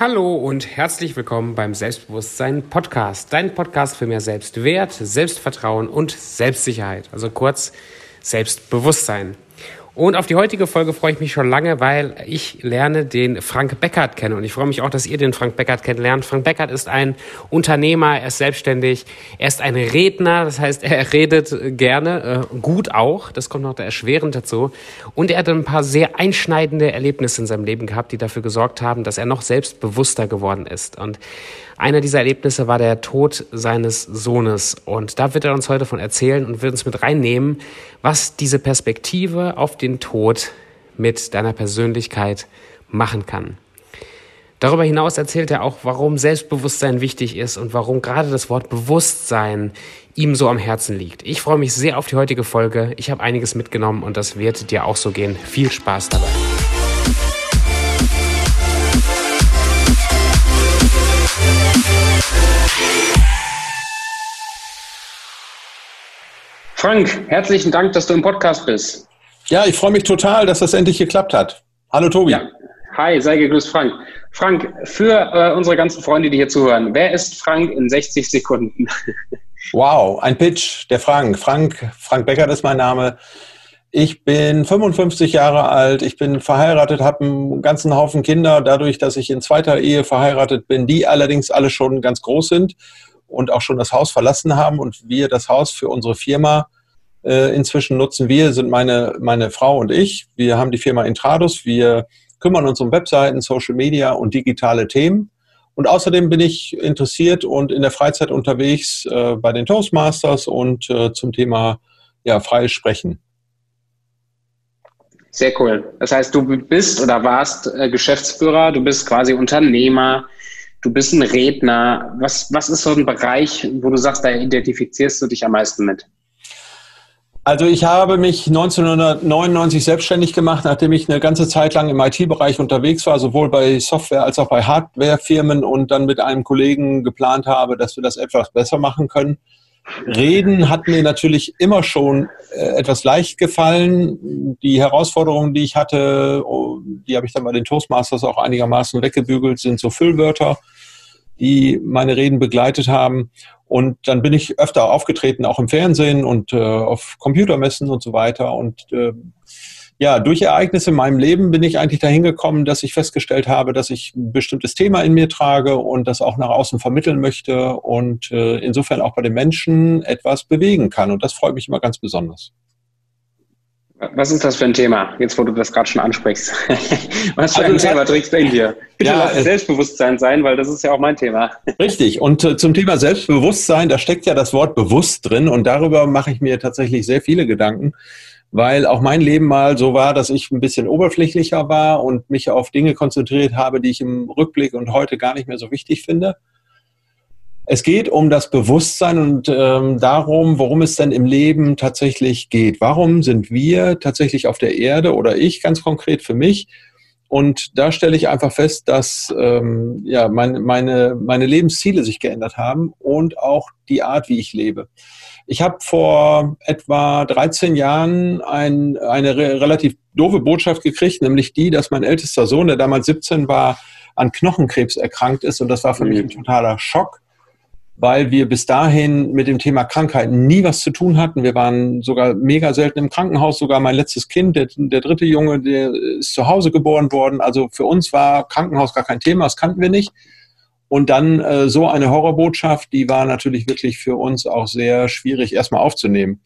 Hallo und herzlich willkommen beim Selbstbewusstsein Podcast. Dein Podcast für mehr Selbstwert, Selbstvertrauen und Selbstsicherheit. Also kurz Selbstbewusstsein. Und auf die heutige Folge freue ich mich schon lange, weil ich lerne den Frank Beckert kennen. Und ich freue mich auch, dass ihr den Frank Beckert kennenlernt. Frank Beckert ist ein Unternehmer, er ist selbstständig, er ist ein Redner, das heißt, er redet gerne, äh, gut auch, das kommt noch da erschwerend dazu. Und er hat ein paar sehr einschneidende Erlebnisse in seinem Leben gehabt, die dafür gesorgt haben, dass er noch selbstbewusster geworden ist. Und einer dieser Erlebnisse war der Tod seines Sohnes. Und da wird er uns heute von erzählen und wird uns mit reinnehmen, was diese Perspektive auf den Tod mit deiner Persönlichkeit machen kann. Darüber hinaus erzählt er auch, warum Selbstbewusstsein wichtig ist und warum gerade das Wort Bewusstsein ihm so am Herzen liegt. Ich freue mich sehr auf die heutige Folge. Ich habe einiges mitgenommen und das wird dir auch so gehen. Viel Spaß dabei. Frank, herzlichen Dank, dass du im Podcast bist. Ja, ich freue mich total, dass das endlich geklappt hat. Hallo Tobi. Ja. Hi, sei gegrüßt, Frank. Frank, für äh, unsere ganzen Freunde, die hier zuhören, wer ist Frank in 60 Sekunden? wow, ein Pitch, der Frank. Frank, Frank Becker ist mein Name. Ich bin 55 Jahre alt, ich bin verheiratet, habe einen ganzen Haufen Kinder, dadurch, dass ich in zweiter Ehe verheiratet bin, die allerdings alle schon ganz groß sind und auch schon das Haus verlassen haben und wir das Haus für unsere Firma äh, inzwischen nutzen. Wir sind meine, meine Frau und ich. Wir haben die Firma Intradus. Wir kümmern uns um Webseiten, Social Media und digitale Themen. Und außerdem bin ich interessiert und in der Freizeit unterwegs äh, bei den Toastmasters und äh, zum Thema ja, freies Sprechen. Sehr cool. Das heißt, du bist oder warst äh, Geschäftsführer, du bist quasi Unternehmer, Du bist ein Redner. Was, was ist so ein Bereich, wo du sagst, da identifizierst du dich am meisten mit? Also ich habe mich 1999 selbstständig gemacht, nachdem ich eine ganze Zeit lang im IT-Bereich unterwegs war, sowohl bei Software als auch bei Hardwarefirmen und dann mit einem Kollegen geplant habe, dass wir das etwas besser machen können. Reden hat mir natürlich immer schon äh, etwas leicht gefallen. Die Herausforderungen, die ich hatte, oh, die habe ich dann bei den Toastmasters auch einigermaßen weggebügelt, sind so Füllwörter, die meine Reden begleitet haben. Und dann bin ich öfter aufgetreten, auch im Fernsehen und äh, auf Computermessen und so weiter. Und äh, ja, durch Ereignisse in meinem Leben bin ich eigentlich dahin gekommen, dass ich festgestellt habe, dass ich ein bestimmtes Thema in mir trage und das auch nach außen vermitteln möchte und äh, insofern auch bei den Menschen etwas bewegen kann. Und das freut mich immer ganz besonders. Was ist das für ein Thema, jetzt wo du das gerade schon ansprichst? Was für also, ein Thema trägst du in dir? Bitte ja, lass es Selbstbewusstsein sein, weil das ist ja auch mein Thema. Richtig. Und äh, zum Thema Selbstbewusstsein, da steckt ja das Wort bewusst drin und darüber mache ich mir tatsächlich sehr viele Gedanken weil auch mein Leben mal so war, dass ich ein bisschen oberflächlicher war und mich auf Dinge konzentriert habe, die ich im Rückblick und heute gar nicht mehr so wichtig finde. Es geht um das Bewusstsein und ähm, darum, worum es denn im Leben tatsächlich geht. Warum sind wir tatsächlich auf der Erde oder ich ganz konkret für mich? Und da stelle ich einfach fest, dass ähm, ja, meine, meine, meine Lebensziele sich geändert haben und auch die Art, wie ich lebe. Ich habe vor etwa 13 Jahren ein, eine re relativ doofe Botschaft gekriegt, nämlich die, dass mein ältester Sohn, der damals 17 war, an Knochenkrebs erkrankt ist. Und das war für mhm. mich ein totaler Schock, weil wir bis dahin mit dem Thema Krankheiten nie was zu tun hatten. Wir waren sogar mega selten im Krankenhaus. Sogar mein letztes Kind, der, der dritte Junge, der ist zu Hause geboren worden. Also für uns war Krankenhaus gar kein Thema, das kannten wir nicht. Und dann äh, so eine Horrorbotschaft, die war natürlich wirklich für uns auch sehr schwierig erstmal aufzunehmen.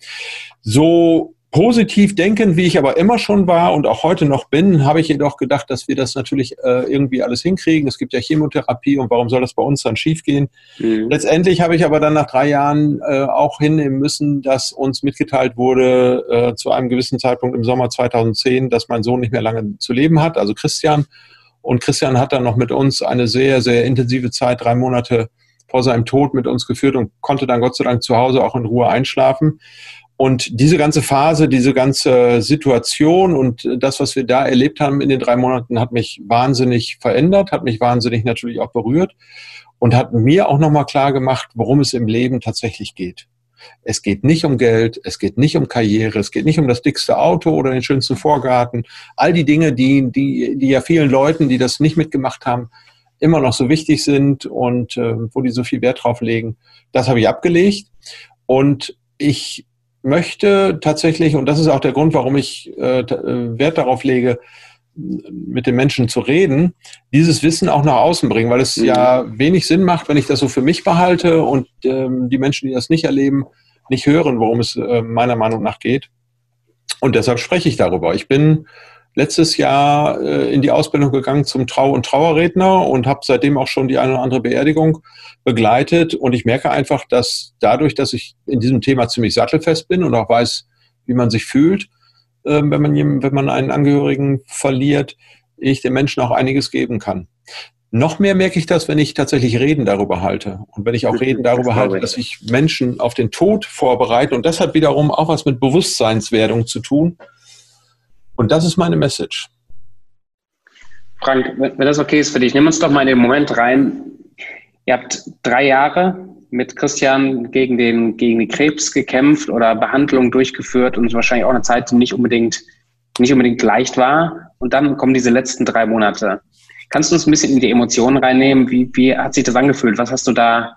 So positiv denken, wie ich aber immer schon war und auch heute noch bin, habe ich jedoch gedacht, dass wir das natürlich äh, irgendwie alles hinkriegen. Es gibt ja Chemotherapie und warum soll das bei uns dann schiefgehen? Mhm. Letztendlich habe ich aber dann nach drei Jahren äh, auch hinnehmen müssen, dass uns mitgeteilt wurde äh, zu einem gewissen Zeitpunkt im Sommer 2010, dass mein Sohn nicht mehr lange zu leben hat, also Christian. Und Christian hat dann noch mit uns eine sehr, sehr intensive Zeit, drei Monate vor seinem Tod mit uns geführt und konnte dann Gott sei Dank zu Hause auch in Ruhe einschlafen. Und diese ganze Phase, diese ganze Situation und das, was wir da erlebt haben in den drei Monaten, hat mich wahnsinnig verändert, hat mich wahnsinnig natürlich auch berührt und hat mir auch nochmal klar gemacht, worum es im Leben tatsächlich geht. Es geht nicht um Geld, es geht nicht um Karriere, es geht nicht um das dickste Auto oder den schönsten Vorgarten. All die Dinge, die, die, die ja vielen Leuten, die das nicht mitgemacht haben, immer noch so wichtig sind und äh, wo die so viel Wert drauf legen. Das habe ich abgelegt. Und ich möchte tatsächlich, und das ist auch der Grund, warum ich äh, äh, Wert darauf lege, mit den Menschen zu reden, dieses Wissen auch nach außen bringen, weil es mhm. ja wenig Sinn macht, wenn ich das so für mich behalte und ähm, die Menschen, die das nicht erleben, nicht hören, worum es äh, meiner Meinung nach geht. Und deshalb spreche ich darüber. Ich bin letztes Jahr äh, in die Ausbildung gegangen zum Trau- und Trauerredner und habe seitdem auch schon die eine oder andere Beerdigung begleitet. Und ich merke einfach, dass dadurch, dass ich in diesem Thema ziemlich sattelfest bin und auch weiß, wie man sich fühlt, wenn, man, wenn man einen Angehörigen verliert, ich den Menschen auch einiges geben kann. Noch mehr merke ich das, wenn ich tatsächlich Reden darüber halte. Und wenn ich auch Reden darüber halte, dass ich Menschen auf den Tod vorbereite. Und das hat wiederum auch was mit Bewusstseinswerdung zu tun. Und das ist meine Message. Frank, wenn das okay ist für dich, nimm uns doch mal in den Moment rein. Ihr habt drei Jahre mit Christian gegen den, gegen den Krebs gekämpft oder Behandlungen durchgeführt und wahrscheinlich auch eine Zeit, die nicht unbedingt, nicht unbedingt leicht war. Und dann kommen diese letzten drei Monate. Kannst du uns ein bisschen in die Emotionen reinnehmen? Wie, wie hat sich das angefühlt? Was hast du da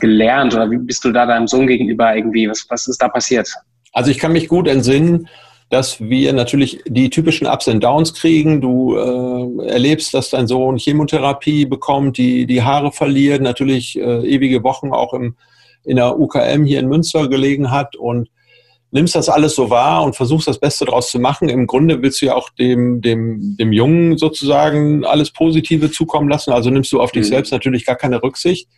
gelernt oder wie bist du da deinem Sohn gegenüber irgendwie? Was, was ist da passiert? Also ich kann mich gut entsinnen, dass wir natürlich die typischen Ups und Downs kriegen. Du äh, erlebst, dass dein Sohn Chemotherapie bekommt, die, die Haare verliert, natürlich äh, ewige Wochen auch im, in der UKM hier in Münster gelegen hat und nimmst das alles so wahr und versuchst das Beste daraus zu machen. Im Grunde willst du ja auch dem, dem, dem Jungen sozusagen alles Positive zukommen lassen. Also nimmst du auf dich mhm. selbst natürlich gar keine Rücksicht.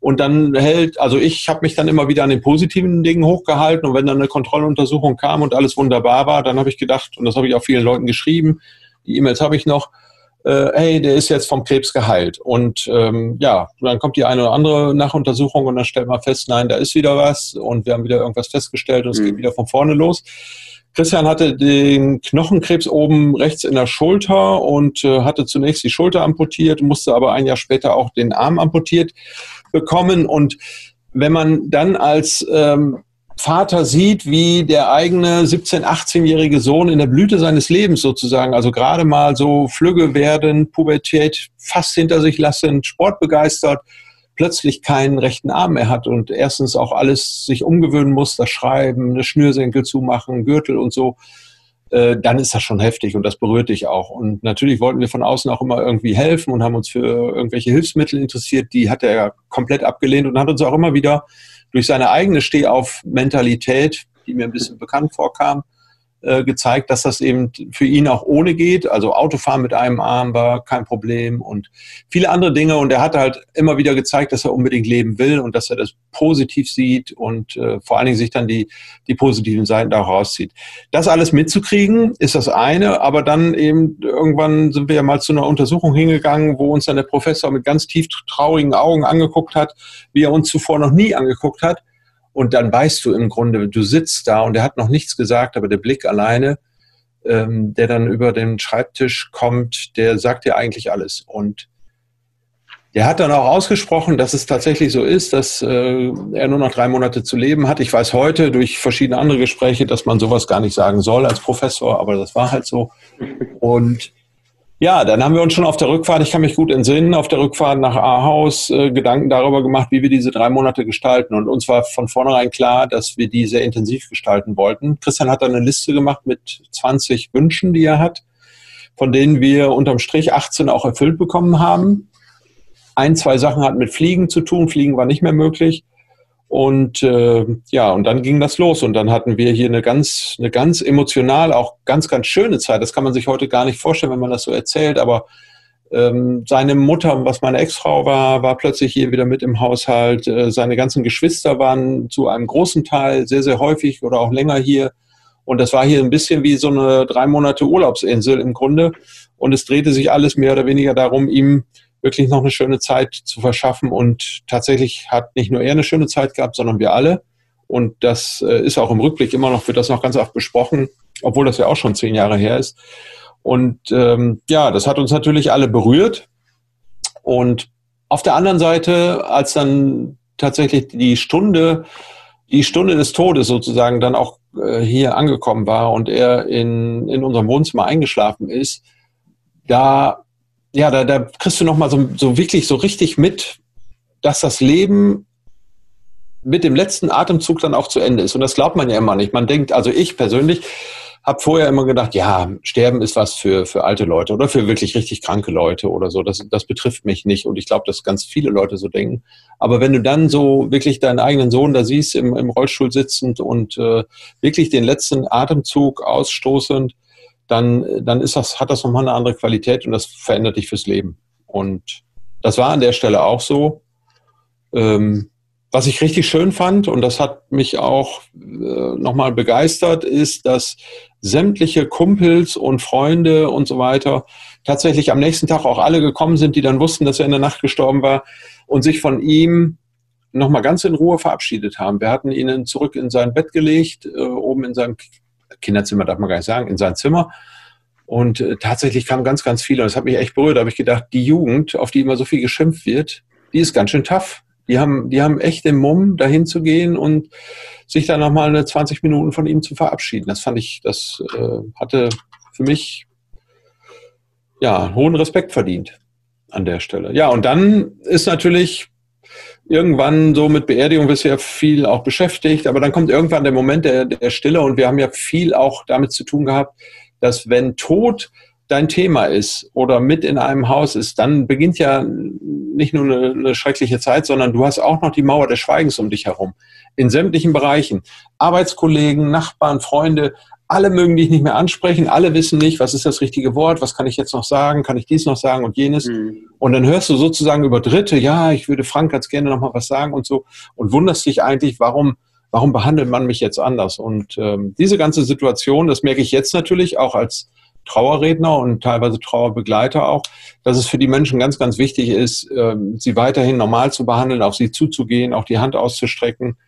Und dann hält, also ich habe mich dann immer wieder an den positiven Dingen hochgehalten und wenn dann eine Kontrolluntersuchung kam und alles wunderbar war, dann habe ich gedacht, und das habe ich auch vielen Leuten geschrieben, die E-Mails habe ich noch, äh, hey, der ist jetzt vom Krebs geheilt. Und ähm, ja, dann kommt die eine oder andere Nachuntersuchung und dann stellt man fest, nein, da ist wieder was und wir haben wieder irgendwas festgestellt und es mhm. geht wieder von vorne los. Christian hatte den Knochenkrebs oben rechts in der Schulter und äh, hatte zunächst die Schulter amputiert, musste aber ein Jahr später auch den Arm amputiert bekommen. Und wenn man dann als ähm, Vater sieht, wie der eigene 17-, 18-jährige Sohn in der Blüte seines Lebens sozusagen, also gerade mal so flügge werden, Pubertät fast hinter sich lassen, sportbegeistert, plötzlich keinen rechten Arm mehr hat und erstens auch alles sich umgewöhnen muss, das Schreiben, eine Schnürsenkel zumachen, Gürtel und so, äh, dann ist das schon heftig und das berührt dich auch. Und natürlich wollten wir von außen auch immer irgendwie helfen und haben uns für irgendwelche Hilfsmittel interessiert. Die hat er komplett abgelehnt und hat uns auch immer wieder durch seine eigene Stehauf-Mentalität, die mir ein bisschen bekannt vorkam, äh, gezeigt, dass das eben für ihn auch ohne geht. Also Autofahren mit einem Arm war kein Problem und viele andere Dinge. Und er hat halt immer wieder gezeigt, dass er unbedingt leben will und dass er das positiv sieht und äh, vor allen Dingen sich dann die, die positiven Seiten da rauszieht. Das alles mitzukriegen ist das eine, aber dann eben irgendwann sind wir ja mal zu einer Untersuchung hingegangen, wo uns dann der Professor mit ganz tief traurigen Augen angeguckt hat, wie er uns zuvor noch nie angeguckt hat und dann weißt du im Grunde, du sitzt da und er hat noch nichts gesagt, aber der Blick alleine, ähm, der dann über den Schreibtisch kommt, der sagt dir eigentlich alles. Und der hat dann auch ausgesprochen, dass es tatsächlich so ist, dass äh, er nur noch drei Monate zu leben hat. Ich weiß heute durch verschiedene andere Gespräche, dass man sowas gar nicht sagen soll als Professor, aber das war halt so. Und ja, dann haben wir uns schon auf der Rückfahrt, ich kann mich gut entsinnen, auf der Rückfahrt nach Ahaus äh, Gedanken darüber gemacht, wie wir diese drei Monate gestalten. Und uns war von vornherein klar, dass wir die sehr intensiv gestalten wollten. Christian hat dann eine Liste gemacht mit 20 Wünschen, die er hat, von denen wir unterm Strich 18 auch erfüllt bekommen haben. Ein, zwei Sachen hatten mit Fliegen zu tun. Fliegen war nicht mehr möglich. Und äh, ja, und dann ging das los. Und dann hatten wir hier eine ganz, eine ganz emotional, auch ganz, ganz schöne Zeit. Das kann man sich heute gar nicht vorstellen, wenn man das so erzählt. Aber ähm, seine Mutter, was meine Ex-Frau war, war plötzlich hier wieder mit im Haushalt. Äh, seine ganzen Geschwister waren zu einem großen Teil sehr, sehr häufig oder auch länger hier. Und das war hier ein bisschen wie so eine drei Monate Urlaubsinsel im Grunde. Und es drehte sich alles mehr oder weniger darum, ihm wirklich noch eine schöne Zeit zu verschaffen. Und tatsächlich hat nicht nur er eine schöne Zeit gehabt, sondern wir alle. Und das äh, ist auch im Rückblick immer noch, wird das noch ganz oft besprochen, obwohl das ja auch schon zehn Jahre her ist. Und ähm, ja, das hat uns natürlich alle berührt. Und auf der anderen Seite, als dann tatsächlich die Stunde, die Stunde des Todes sozusagen dann auch äh, hier angekommen war und er in, in unserem Wohnzimmer eingeschlafen ist, da ja, da, da kriegst du nochmal so, so wirklich so richtig mit, dass das Leben mit dem letzten Atemzug dann auch zu Ende ist. Und das glaubt man ja immer nicht. Man denkt, also ich persönlich habe vorher immer gedacht, ja, Sterben ist was für, für alte Leute oder für wirklich richtig kranke Leute oder so. Das, das betrifft mich nicht. Und ich glaube, dass ganz viele Leute so denken. Aber wenn du dann so wirklich deinen eigenen Sohn da siehst, im, im Rollstuhl sitzend und äh, wirklich den letzten Atemzug ausstoßend, dann, dann ist das, hat das nochmal eine andere Qualität und das verändert dich fürs Leben. Und das war an der Stelle auch so. Ähm, was ich richtig schön fand, und das hat mich auch äh, nochmal begeistert, ist, dass sämtliche Kumpels und Freunde und so weiter tatsächlich am nächsten Tag auch alle gekommen sind, die dann wussten, dass er in der Nacht gestorben war und sich von ihm nochmal ganz in Ruhe verabschiedet haben. Wir hatten ihn zurück in sein Bett gelegt, äh, oben in seinem Kinderzimmer, darf man gar nicht sagen, in sein Zimmer. Und äh, tatsächlich kamen ganz, ganz viele. Und das hat mich echt berührt. Da habe ich gedacht, die Jugend, auf die immer so viel geschimpft wird, die ist ganz schön tough. Die haben, die haben echt den Mumm, dahin zu gehen und sich dann nochmal eine 20 Minuten von ihm zu verabschieden. Das fand ich, das äh, hatte für mich ja hohen Respekt verdient an der Stelle. Ja, und dann ist natürlich irgendwann so mit Beerdigung bist du ja viel auch beschäftigt, aber dann kommt irgendwann der Moment der, der Stille und wir haben ja viel auch damit zu tun gehabt, dass wenn Tod dein Thema ist oder mit in einem Haus ist, dann beginnt ja nicht nur eine, eine, schreckliche Zeit, sondern du hast auch noch die Mauer des Schweigens um dich herum. In sämtlichen Bereichen. Arbeitskollegen, Nachbarn, Freunde, alle mögen dich nicht mehr ansprechen, alle wissen nicht, was ist das richtige Wort, was kann ich jetzt noch sagen, kann ich dies noch sagen und jenes. Mhm. Und dann hörst du sozusagen über Dritte, ja, ich würde Frank ganz gerne noch mal was sagen und so und wunderst dich eigentlich, warum, warum behandelt man mich jetzt anders? Und ähm, diese ganze Situation, das merke ich jetzt natürlich auch als Trauerredner und teilweise Trauerbegleiter auch, dass es für die Menschen ganz, ganz wichtig ist, ähm, sie weiterhin normal zu behandeln, auf sie zuzugehen, auch die Hand auszustrecken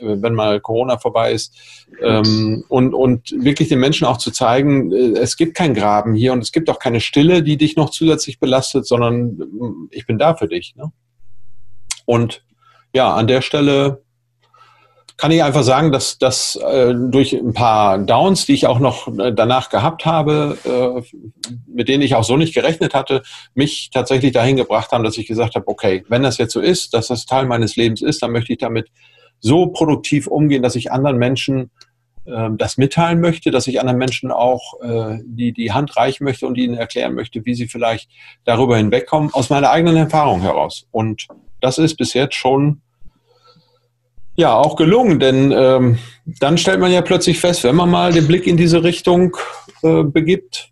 wenn mal Corona vorbei ist. Ähm, und, und wirklich den Menschen auch zu zeigen, äh, es gibt kein Graben hier und es gibt auch keine Stille, die dich noch zusätzlich belastet, sondern äh, ich bin da für dich. Ne? Und ja, an der Stelle kann ich einfach sagen, dass das äh, durch ein paar Downs, die ich auch noch danach gehabt habe, äh, mit denen ich auch so nicht gerechnet hatte, mich tatsächlich dahin gebracht haben, dass ich gesagt habe, okay, wenn das jetzt so ist, dass das Teil meines Lebens ist, dann möchte ich damit so produktiv umgehen, dass ich anderen Menschen äh, das mitteilen möchte, dass ich anderen Menschen auch äh, die, die Hand reichen möchte und ihnen erklären möchte, wie sie vielleicht darüber hinwegkommen, aus meiner eigenen Erfahrung heraus. Und das ist bis jetzt schon ja auch gelungen, denn ähm, dann stellt man ja plötzlich fest, wenn man mal den Blick in diese Richtung äh, begibt,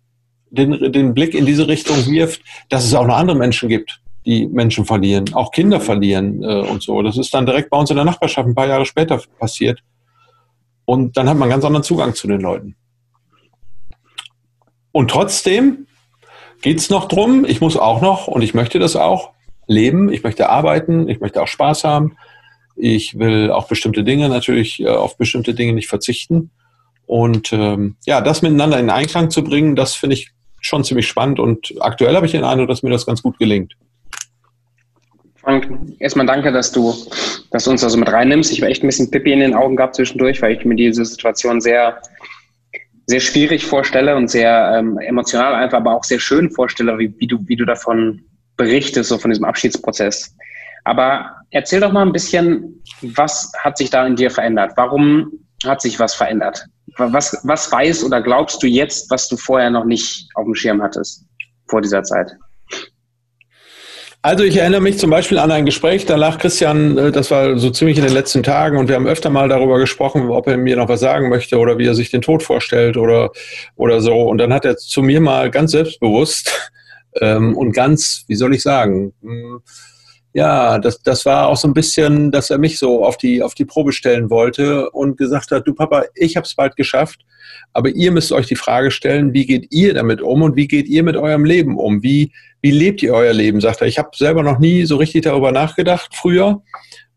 den, den Blick in diese Richtung wirft, dass es auch noch andere Menschen gibt, die Menschen verlieren, auch Kinder verlieren äh, und so. Das ist dann direkt bei uns in der Nachbarschaft ein paar Jahre später passiert. Und dann hat man ganz anderen Zugang zu den Leuten. Und trotzdem geht es noch drum, ich muss auch noch, und ich möchte das auch, leben, ich möchte arbeiten, ich möchte auch Spaß haben, ich will auch bestimmte Dinge natürlich äh, auf bestimmte Dinge nicht verzichten. Und ähm, ja, das miteinander in Einklang zu bringen, das finde ich schon ziemlich spannend und aktuell habe ich den Eindruck, dass mir das ganz gut gelingt. Frank, erstmal danke, dass du, dass du uns da so mit reinnimmst. Ich war echt ein bisschen Pippi in den Augen gehabt zwischendurch, weil ich mir diese Situation sehr, sehr schwierig vorstelle und sehr ähm, emotional einfach, aber auch sehr schön vorstelle, wie, wie, du, wie du davon berichtest, so von diesem Abschiedsprozess. Aber erzähl doch mal ein bisschen, was hat sich da in dir verändert? Warum hat sich was verändert? Was, was weißt oder glaubst du jetzt, was du vorher noch nicht auf dem Schirm hattest vor dieser Zeit? Also ich erinnere mich zum Beispiel an ein Gespräch, da lag Christian, äh, das war so ziemlich in den letzten Tagen und wir haben öfter mal darüber gesprochen, ob er mir noch was sagen möchte oder wie er sich den Tod vorstellt oder, oder so. Und dann hat er zu mir mal ganz selbstbewusst ähm, und ganz, wie soll ich sagen, hm, ja, das, das war auch so ein bisschen, dass er mich so auf die, auf die Probe stellen wollte und gesagt hat, du Papa, ich habe es bald geschafft, aber ihr müsst euch die Frage stellen, wie geht ihr damit um und wie geht ihr mit eurem Leben um? Wie, wie lebt ihr euer Leben? Sagt er. Ich habe selber noch nie so richtig darüber nachgedacht früher,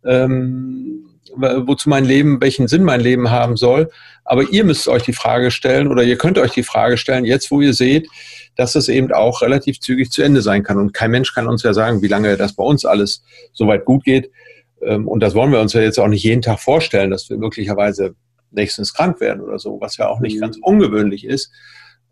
ähm, wozu mein Leben, welchen Sinn mein Leben haben soll. Aber ihr müsst euch die Frage stellen oder ihr könnt euch die Frage stellen, jetzt wo ihr seht, dass es eben auch relativ zügig zu Ende sein kann. Und kein Mensch kann uns ja sagen, wie lange das bei uns alles soweit gut geht. Ähm, und das wollen wir uns ja jetzt auch nicht jeden Tag vorstellen, dass wir möglicherweise nächstens krank werden oder so, was ja auch nicht mhm. ganz ungewöhnlich ist.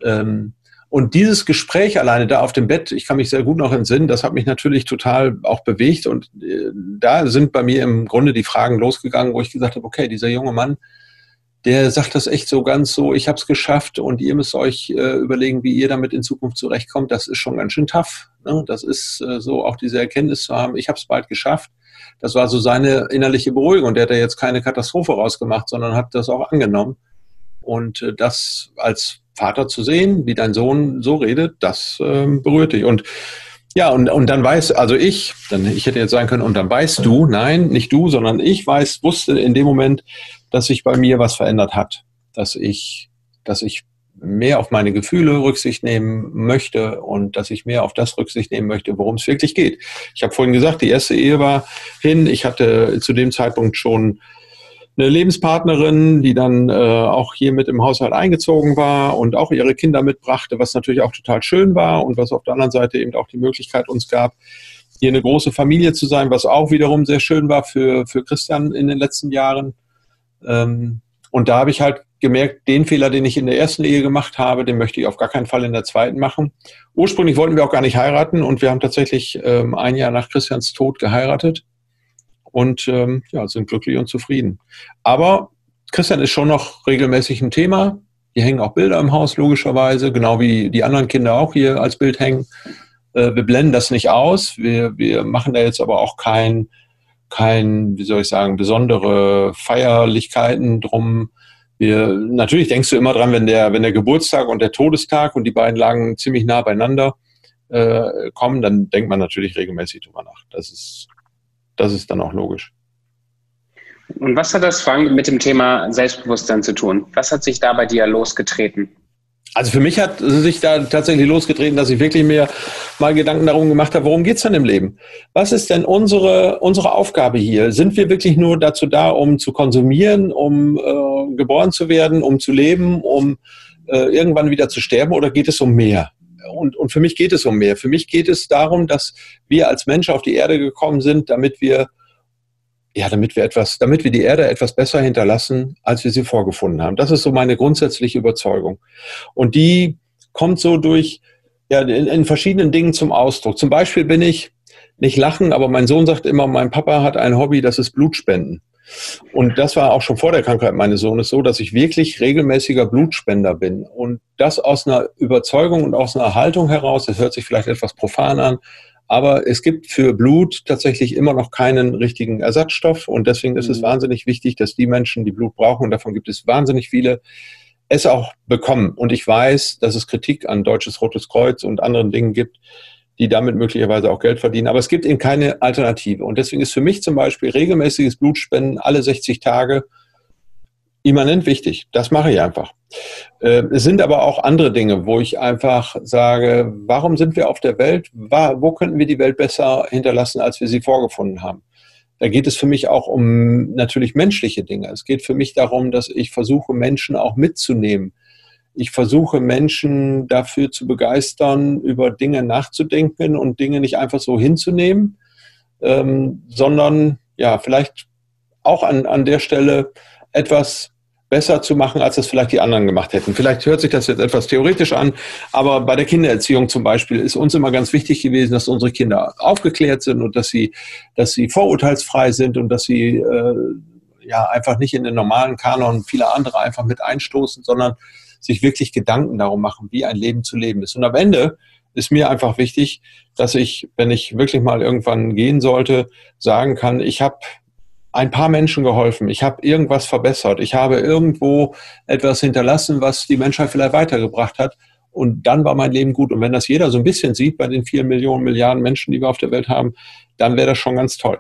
Ähm, Und dieses Gespräch alleine da auf dem Bett, ich kann mich sehr gut noch entsinnen, das hat mich natürlich total auch bewegt. Und äh, da sind bei mir im Grunde die Fragen losgegangen, wo ich gesagt habe, okay, dieser junge Mann, der sagt das echt so ganz so, ich habe es geschafft und ihr müsst euch äh, überlegen, wie ihr damit in Zukunft zurechtkommt. Das ist schon ganz schön tough. Ne? Das ist äh, so auch diese Erkenntnis zu haben, ich habe es bald geschafft. Das war so seine innerliche Beruhigung. Der hat ja jetzt keine Katastrophe rausgemacht, sondern hat das auch angenommen. Und äh, das als Vater zu sehen, wie dein Sohn so redet, das äh, berührt dich. Und ja, und, und dann weiß, also ich, dann, ich hätte jetzt sagen können, und dann weißt du, nein, nicht du, sondern ich weiß, wusste in dem Moment, dass sich bei mir was verändert hat, dass ich, dass ich mehr auf meine Gefühle Rücksicht nehmen möchte und dass ich mehr auf das Rücksicht nehmen möchte, worum es wirklich geht. Ich habe vorhin gesagt, die erste Ehe war hin. Ich hatte zu dem Zeitpunkt schon eine Lebenspartnerin, die dann äh, auch hier mit im Haushalt eingezogen war und auch ihre Kinder mitbrachte, was natürlich auch total schön war und was auf der anderen Seite eben auch die Möglichkeit uns gab, hier eine große Familie zu sein, was auch wiederum sehr schön war für, für Christian in den letzten Jahren. Ähm, und da habe ich halt gemerkt, den Fehler, den ich in der ersten Ehe gemacht habe, den möchte ich auf gar keinen Fall in der zweiten machen. Ursprünglich wollten wir auch gar nicht heiraten und wir haben tatsächlich ähm, ein Jahr nach Christians Tod geheiratet und ähm, ja, sind glücklich und zufrieden. Aber Christian ist schon noch regelmäßig ein Thema. Hier hängen auch Bilder im Haus, logischerweise, genau wie die anderen Kinder auch hier als Bild hängen. Äh, wir blenden das nicht aus. Wir, wir machen da jetzt aber auch kein, kein, wie soll ich sagen, besondere Feierlichkeiten drum. Wir, natürlich denkst du immer dran, wenn der, wenn der Geburtstag und der Todestag und die beiden lagen ziemlich nah beieinander äh, kommen, dann denkt man natürlich regelmäßig drüber nach. Das ist das ist dann auch logisch. Und was hat das, Frank, mit dem Thema Selbstbewusstsein zu tun? Was hat sich da bei dir losgetreten? Also für mich hat sich da tatsächlich losgetreten, dass ich wirklich mir mal Gedanken darum gemacht habe, worum geht es denn im Leben? Was ist denn unsere, unsere Aufgabe hier? Sind wir wirklich nur dazu da, um zu konsumieren, um äh, geboren zu werden, um zu leben, um äh, irgendwann wieder zu sterben oder geht es um mehr? und, und für mich geht es um mehr. Für mich geht es darum, dass wir als Mensch auf die Erde gekommen sind, damit wir ja, damit wir etwas, damit wir die Erde etwas besser hinterlassen, als wir sie vorgefunden haben. Das ist so meine grundsätzliche Überzeugung. Und die kommt so durch, ja, in, in verschiedenen Dingen zum Ausdruck. Zum Beispiel bin ich nicht lachen, aber mein Sohn sagt immer, mein Papa hat ein Hobby, das ist Blutspenden. Und das war auch schon vor der Krankheit meines Sohnes so, dass ich wirklich regelmäßiger Blutspender bin. Und das aus einer Überzeugung und aus einer Haltung heraus, das hört sich vielleicht etwas profan an, aber es gibt für Blut tatsächlich immer noch keinen richtigen Ersatzstoff. Und deswegen ist es mhm. wahnsinnig wichtig, dass die Menschen, die Blut brauchen, und davon gibt es wahnsinnig viele, es auch bekommen. Und ich weiß, dass es Kritik an Deutsches Rotes Kreuz und anderen Dingen gibt, die damit möglicherweise auch Geld verdienen. Aber es gibt eben keine Alternative. Und deswegen ist für mich zum Beispiel regelmäßiges Blutspenden alle 60 Tage immanent wichtig. Das mache ich einfach. Äh, es sind aber auch andere Dinge, wo ich einfach sage, warum sind wir auf der Welt? Wo könnten wir die Welt besser hinterlassen, als wir sie vorgefunden haben? Da geht es für mich auch um natürlich menschliche Dinge. Es geht für mich darum, dass ich versuche, Menschen auch mitzunehmen ich versuche Menschen dafür zu begeistern, über Dinge nachzudenken und Dinge nicht einfach so hinzunehmen, ähm, sondern ja, vielleicht auch an, an der Stelle etwas besser zu machen, als das vielleicht die anderen gemacht hätten. Vielleicht hört sich das jetzt etwas theoretisch an, aber bei der Kindererziehung zum Beispiel ist uns immer ganz wichtig gewesen, dass unsere Kinder aufgeklärt sind und dass sie, dass sie vorurteilsfrei sind und dass sie äh, ja einfach nicht in den normalen Kanon vieler andere einfach mit einstoßen, sondern sich wirklich Gedanken darum machen, wie ein Leben zu leben ist. Und am Ende ist mir einfach wichtig, dass ich, wenn ich wirklich mal irgendwann gehen sollte, sagen kann, ich habe ein paar Menschen geholfen, ich habe irgendwas verbessert, ich habe irgendwo etwas hinterlassen, was die Menschheit vielleicht weitergebracht hat. Und dann war mein Leben gut. Und wenn das jeder so ein bisschen sieht bei den vier Millionen, Milliarden Menschen, die wir auf der Welt haben, dann wäre das schon ganz toll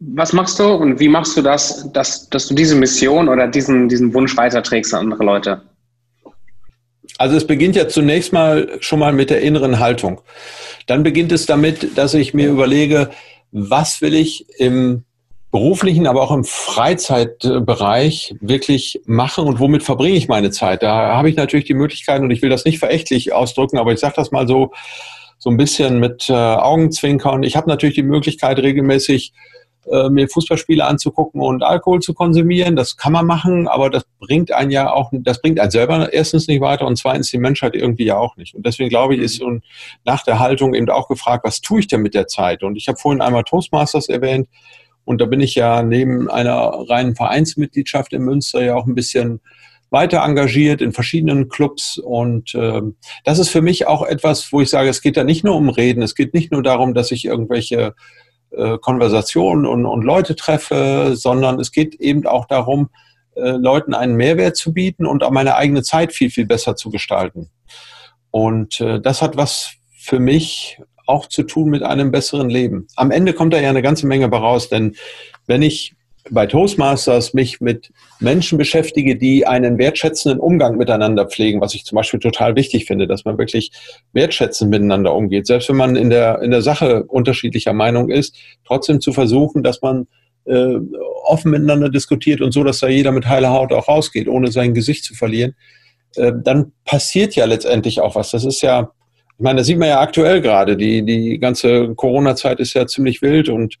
was machst du und wie machst du das, dass, dass du diese Mission oder diesen, diesen Wunsch weiterträgst an andere Leute? Also es beginnt ja zunächst mal schon mal mit der inneren Haltung. Dann beginnt es damit, dass ich mir überlege, was will ich im beruflichen, aber auch im Freizeitbereich wirklich machen und womit verbringe ich meine Zeit? Da habe ich natürlich die Möglichkeit, und ich will das nicht verächtlich ausdrücken, aber ich sage das mal so, so ein bisschen mit äh, Augenzwinkern. Ich habe natürlich die Möglichkeit, regelmäßig äh, mir Fußballspiele anzugucken und Alkohol zu konsumieren. Das kann man machen, aber das bringt einen ja auch, das bringt einen selber erstens nicht weiter und zweitens die Menschheit irgendwie ja auch nicht. Und deswegen glaube ich, ist und nach der Haltung eben auch gefragt, was tue ich denn mit der Zeit? Und ich habe vorhin einmal Toastmasters erwähnt und da bin ich ja neben einer reinen Vereinsmitgliedschaft in Münster ja auch ein bisschen weiter engagiert in verschiedenen Clubs und äh, das ist für mich auch etwas, wo ich sage, es geht da nicht nur um Reden, es geht nicht nur darum, dass ich irgendwelche äh, Konversationen und, und Leute treffe, sondern es geht eben auch darum, äh, Leuten einen Mehrwert zu bieten und auch meine eigene Zeit viel, viel besser zu gestalten. Und äh, das hat was für mich auch zu tun mit einem besseren Leben. Am Ende kommt da ja eine ganze Menge raus, denn wenn ich bei Toastmasters mich mit Menschen beschäftige, die einen wertschätzenden Umgang miteinander pflegen, was ich zum Beispiel total wichtig finde, dass man wirklich wertschätzend miteinander umgeht. Selbst wenn man in der, in der Sache unterschiedlicher Meinung ist, trotzdem zu versuchen, dass man äh, offen miteinander diskutiert und so, dass da jeder mit heiler Haut auch rausgeht, ohne sein Gesicht zu verlieren, äh, dann passiert ja letztendlich auch was. Das ist ja, ich meine, das sieht man ja aktuell gerade. Die, die ganze Corona-Zeit ist ja ziemlich wild und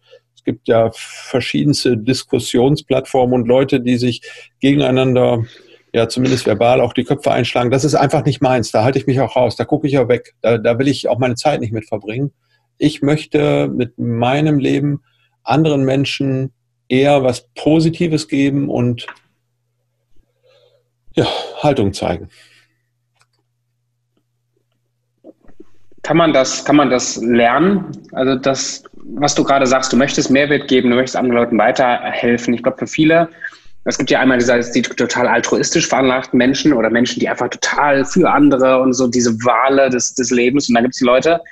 gibt ja verschiedenste Diskussionsplattformen und Leute, die sich gegeneinander ja zumindest verbal auch die Köpfe einschlagen. Das ist einfach nicht meins. Da halte ich mich auch raus. Da gucke ich auch weg. Da, da will ich auch meine Zeit nicht mit verbringen. Ich möchte mit meinem Leben anderen Menschen eher was Positives geben und ja, Haltung zeigen. Kann man das, kann man das lernen? Also das was du gerade sagst, du möchtest Mehrwert geben, du möchtest anderen Leuten weiterhelfen. Ich glaube, für viele, es gibt ja einmal diese, die total altruistisch veranlagten Menschen oder Menschen, die einfach total für andere und so diese Wale des, des Lebens. Und dann gibt es die Leute,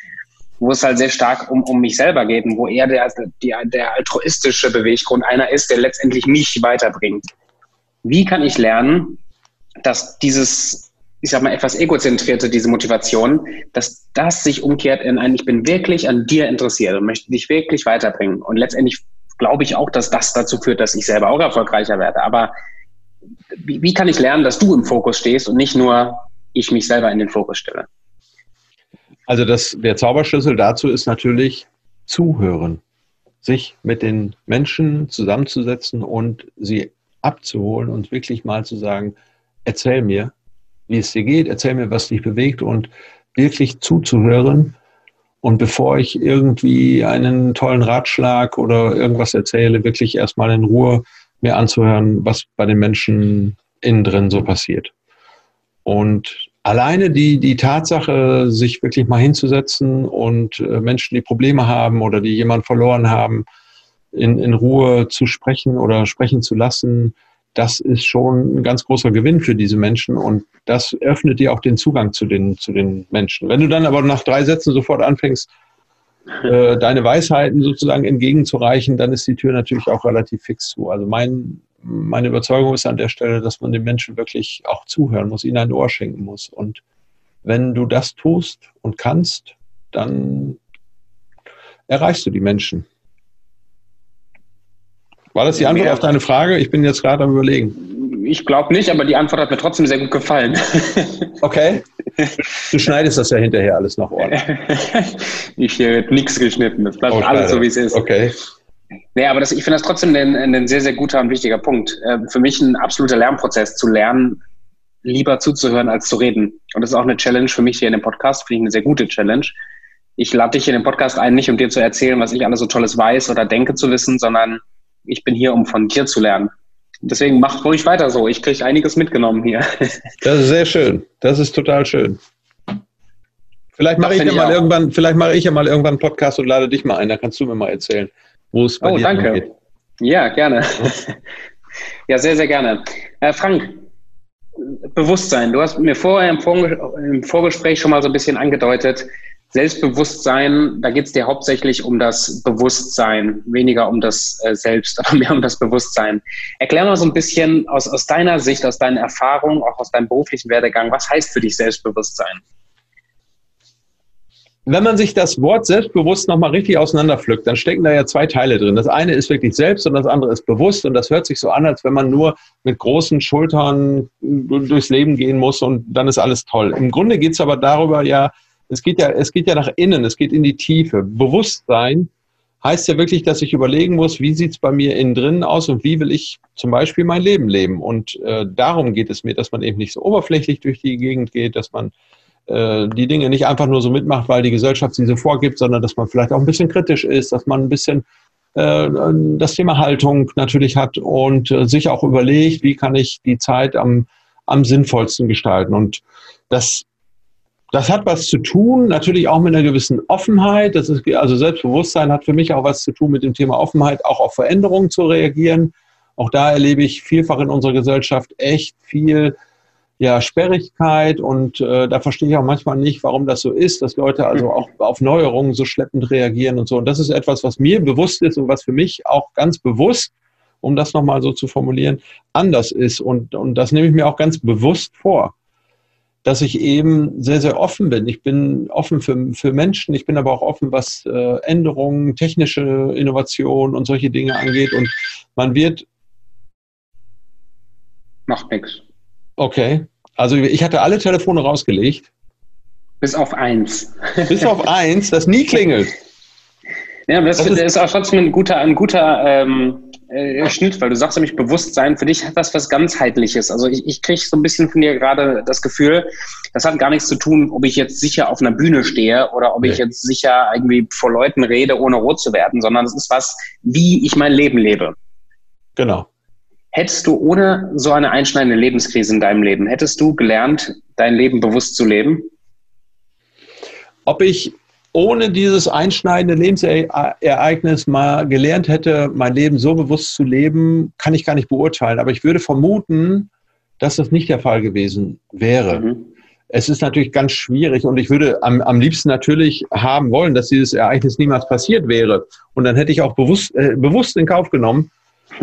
wo es halt sehr stark um, um mich selber geht und wo eher der, die, der altruistische Beweggrund einer ist, der letztendlich mich weiterbringt. Wie kann ich lernen, dass dieses ich sag mal, etwas egozentrierte, diese Motivation, dass das sich umkehrt in ein, ich bin wirklich an dir interessiert und möchte dich wirklich weiterbringen. Und letztendlich glaube ich auch, dass das dazu führt, dass ich selber auch erfolgreicher werde. Aber wie, wie kann ich lernen, dass du im Fokus stehst und nicht nur ich mich selber in den Fokus stelle? Also das, der Zauberschlüssel dazu ist natürlich zuhören, sich mit den Menschen zusammenzusetzen und sie abzuholen und wirklich mal zu sagen, erzähl mir, wie es dir geht, erzähl mir, was dich bewegt und wirklich zuzuhören. Und bevor ich irgendwie einen tollen Ratschlag oder irgendwas erzähle, wirklich erstmal in Ruhe mir anzuhören, was bei den Menschen innen drin so passiert. Und alleine die, die Tatsache, sich wirklich mal hinzusetzen und äh, Menschen, die Probleme haben oder die jemand verloren haben, in, in Ruhe zu sprechen oder sprechen zu lassen, das ist schon ein ganz großer Gewinn für diese Menschen und das öffnet dir auch den Zugang zu den, zu den Menschen. Wenn du dann aber nach drei Sätzen sofort anfängst, äh, deine Weisheiten sozusagen entgegenzureichen, dann ist die Tür natürlich auch relativ fix zu. Also mein, meine Überzeugung ist an der Stelle, dass man den Menschen wirklich auch zuhören muss, ihnen ein Ohr schenken muss. Und wenn du das tust und kannst, dann erreichst du die Menschen. War das die Antwort auf deine Frage? Ich bin jetzt gerade am Überlegen. Ich glaube nicht, aber die Antwort hat mir trotzdem sehr gut gefallen. Okay. Du schneidest das ja hinterher alles noch ordentlich. ich habe nichts geschnitten. Das bleibt oh, alles so, wie es ist. Okay. Nee, aber das, ich finde das trotzdem ein, ein, sehr, sehr guter und wichtiger Punkt. Äh, für mich ein absoluter Lernprozess, zu lernen, lieber zuzuhören als zu reden. Und das ist auch eine Challenge für mich hier in dem Podcast, finde ich eine sehr gute Challenge. Ich lade dich in den Podcast ein, nicht um dir zu erzählen, was ich alles so Tolles weiß oder denke zu wissen, sondern ich bin hier, um von dir zu lernen. Deswegen macht ruhig weiter so. Ich kriege einiges mitgenommen hier. Das ist sehr schön. Das ist total schön. Vielleicht mache ich, ja mal irgendwann, vielleicht mache ich ja mal irgendwann einen Podcast und lade dich mal ein. Da kannst du mir mal erzählen, wo es bei oh, dir danke. geht. Ja, gerne. Ja, sehr, sehr gerne. Äh, Frank, Bewusstsein. Du hast mir vorher im Vorgespräch schon mal so ein bisschen angedeutet, Selbstbewusstsein, da geht es dir hauptsächlich um das Bewusstsein, weniger um das äh, Selbst, aber mehr um das Bewusstsein. Erklär mal so ein bisschen aus, aus deiner Sicht, aus deinen Erfahrungen, auch aus deinem beruflichen Werdegang, was heißt für dich Selbstbewusstsein? Wenn man sich das Wort selbstbewusst nochmal richtig auseinanderpflückt, dann stecken da ja zwei Teile drin. Das eine ist wirklich selbst und das andere ist bewusst. Und das hört sich so an, als wenn man nur mit großen Schultern durchs Leben gehen muss und dann ist alles toll. Im Grunde geht es aber darüber ja, es geht ja, es geht ja nach innen, es geht in die Tiefe. Bewusstsein heißt ja wirklich, dass ich überlegen muss, wie sieht es bei mir innen drin aus und wie will ich zum Beispiel mein Leben leben. Und äh, darum geht es mir, dass man eben nicht so oberflächlich durch die Gegend geht, dass man äh, die Dinge nicht einfach nur so mitmacht, weil die Gesellschaft sie so vorgibt, sondern dass man vielleicht auch ein bisschen kritisch ist, dass man ein bisschen äh, das Thema Haltung natürlich hat und äh, sich auch überlegt, wie kann ich die Zeit am, am sinnvollsten gestalten. Und das das hat was zu tun, natürlich auch mit einer gewissen Offenheit. Das ist, also Selbstbewusstsein hat für mich auch was zu tun mit dem Thema Offenheit, auch auf Veränderungen zu reagieren. Auch da erlebe ich vielfach in unserer Gesellschaft echt viel ja, Sperrigkeit und äh, da verstehe ich auch manchmal nicht, warum das so ist, dass Leute also auch auf Neuerungen so schleppend reagieren und so. Und das ist etwas, was mir bewusst ist und was für mich auch ganz bewusst, um das nochmal so zu formulieren, anders ist. Und, und das nehme ich mir auch ganz bewusst vor dass ich eben sehr, sehr offen bin. Ich bin offen für, für Menschen, ich bin aber auch offen, was äh, Änderungen, technische Innovation und solche Dinge angeht. Und man wird. Macht nichts. Okay. Also ich hatte alle Telefone rausgelegt. Bis auf eins. Bis auf eins, das nie klingelt. Ja, das, das ist, ist, auch trotzdem ein guter, ein guter ähm, äh, Schnitt, weil du sagst nämlich Bewusstsein, für dich hat das was ganzheitliches. Also ich, ich kriege so ein bisschen von dir gerade das Gefühl, das hat gar nichts zu tun, ob ich jetzt sicher auf einer Bühne stehe oder ob nee. ich jetzt sicher irgendwie vor Leuten rede, ohne rot zu werden, sondern es ist was, wie ich mein Leben lebe. Genau. Hättest du ohne so eine einschneidende Lebenskrise in deinem Leben, hättest du gelernt, dein Leben bewusst zu leben? Ob ich ohne dieses einschneidende Lebensereignis mal gelernt hätte, mein Leben so bewusst zu leben, kann ich gar nicht beurteilen. Aber ich würde vermuten, dass das nicht der Fall gewesen wäre. Mhm. Es ist natürlich ganz schwierig und ich würde am, am liebsten natürlich haben wollen, dass dieses Ereignis niemals passiert wäre. Und dann hätte ich auch bewusst, äh, bewusst in Kauf genommen,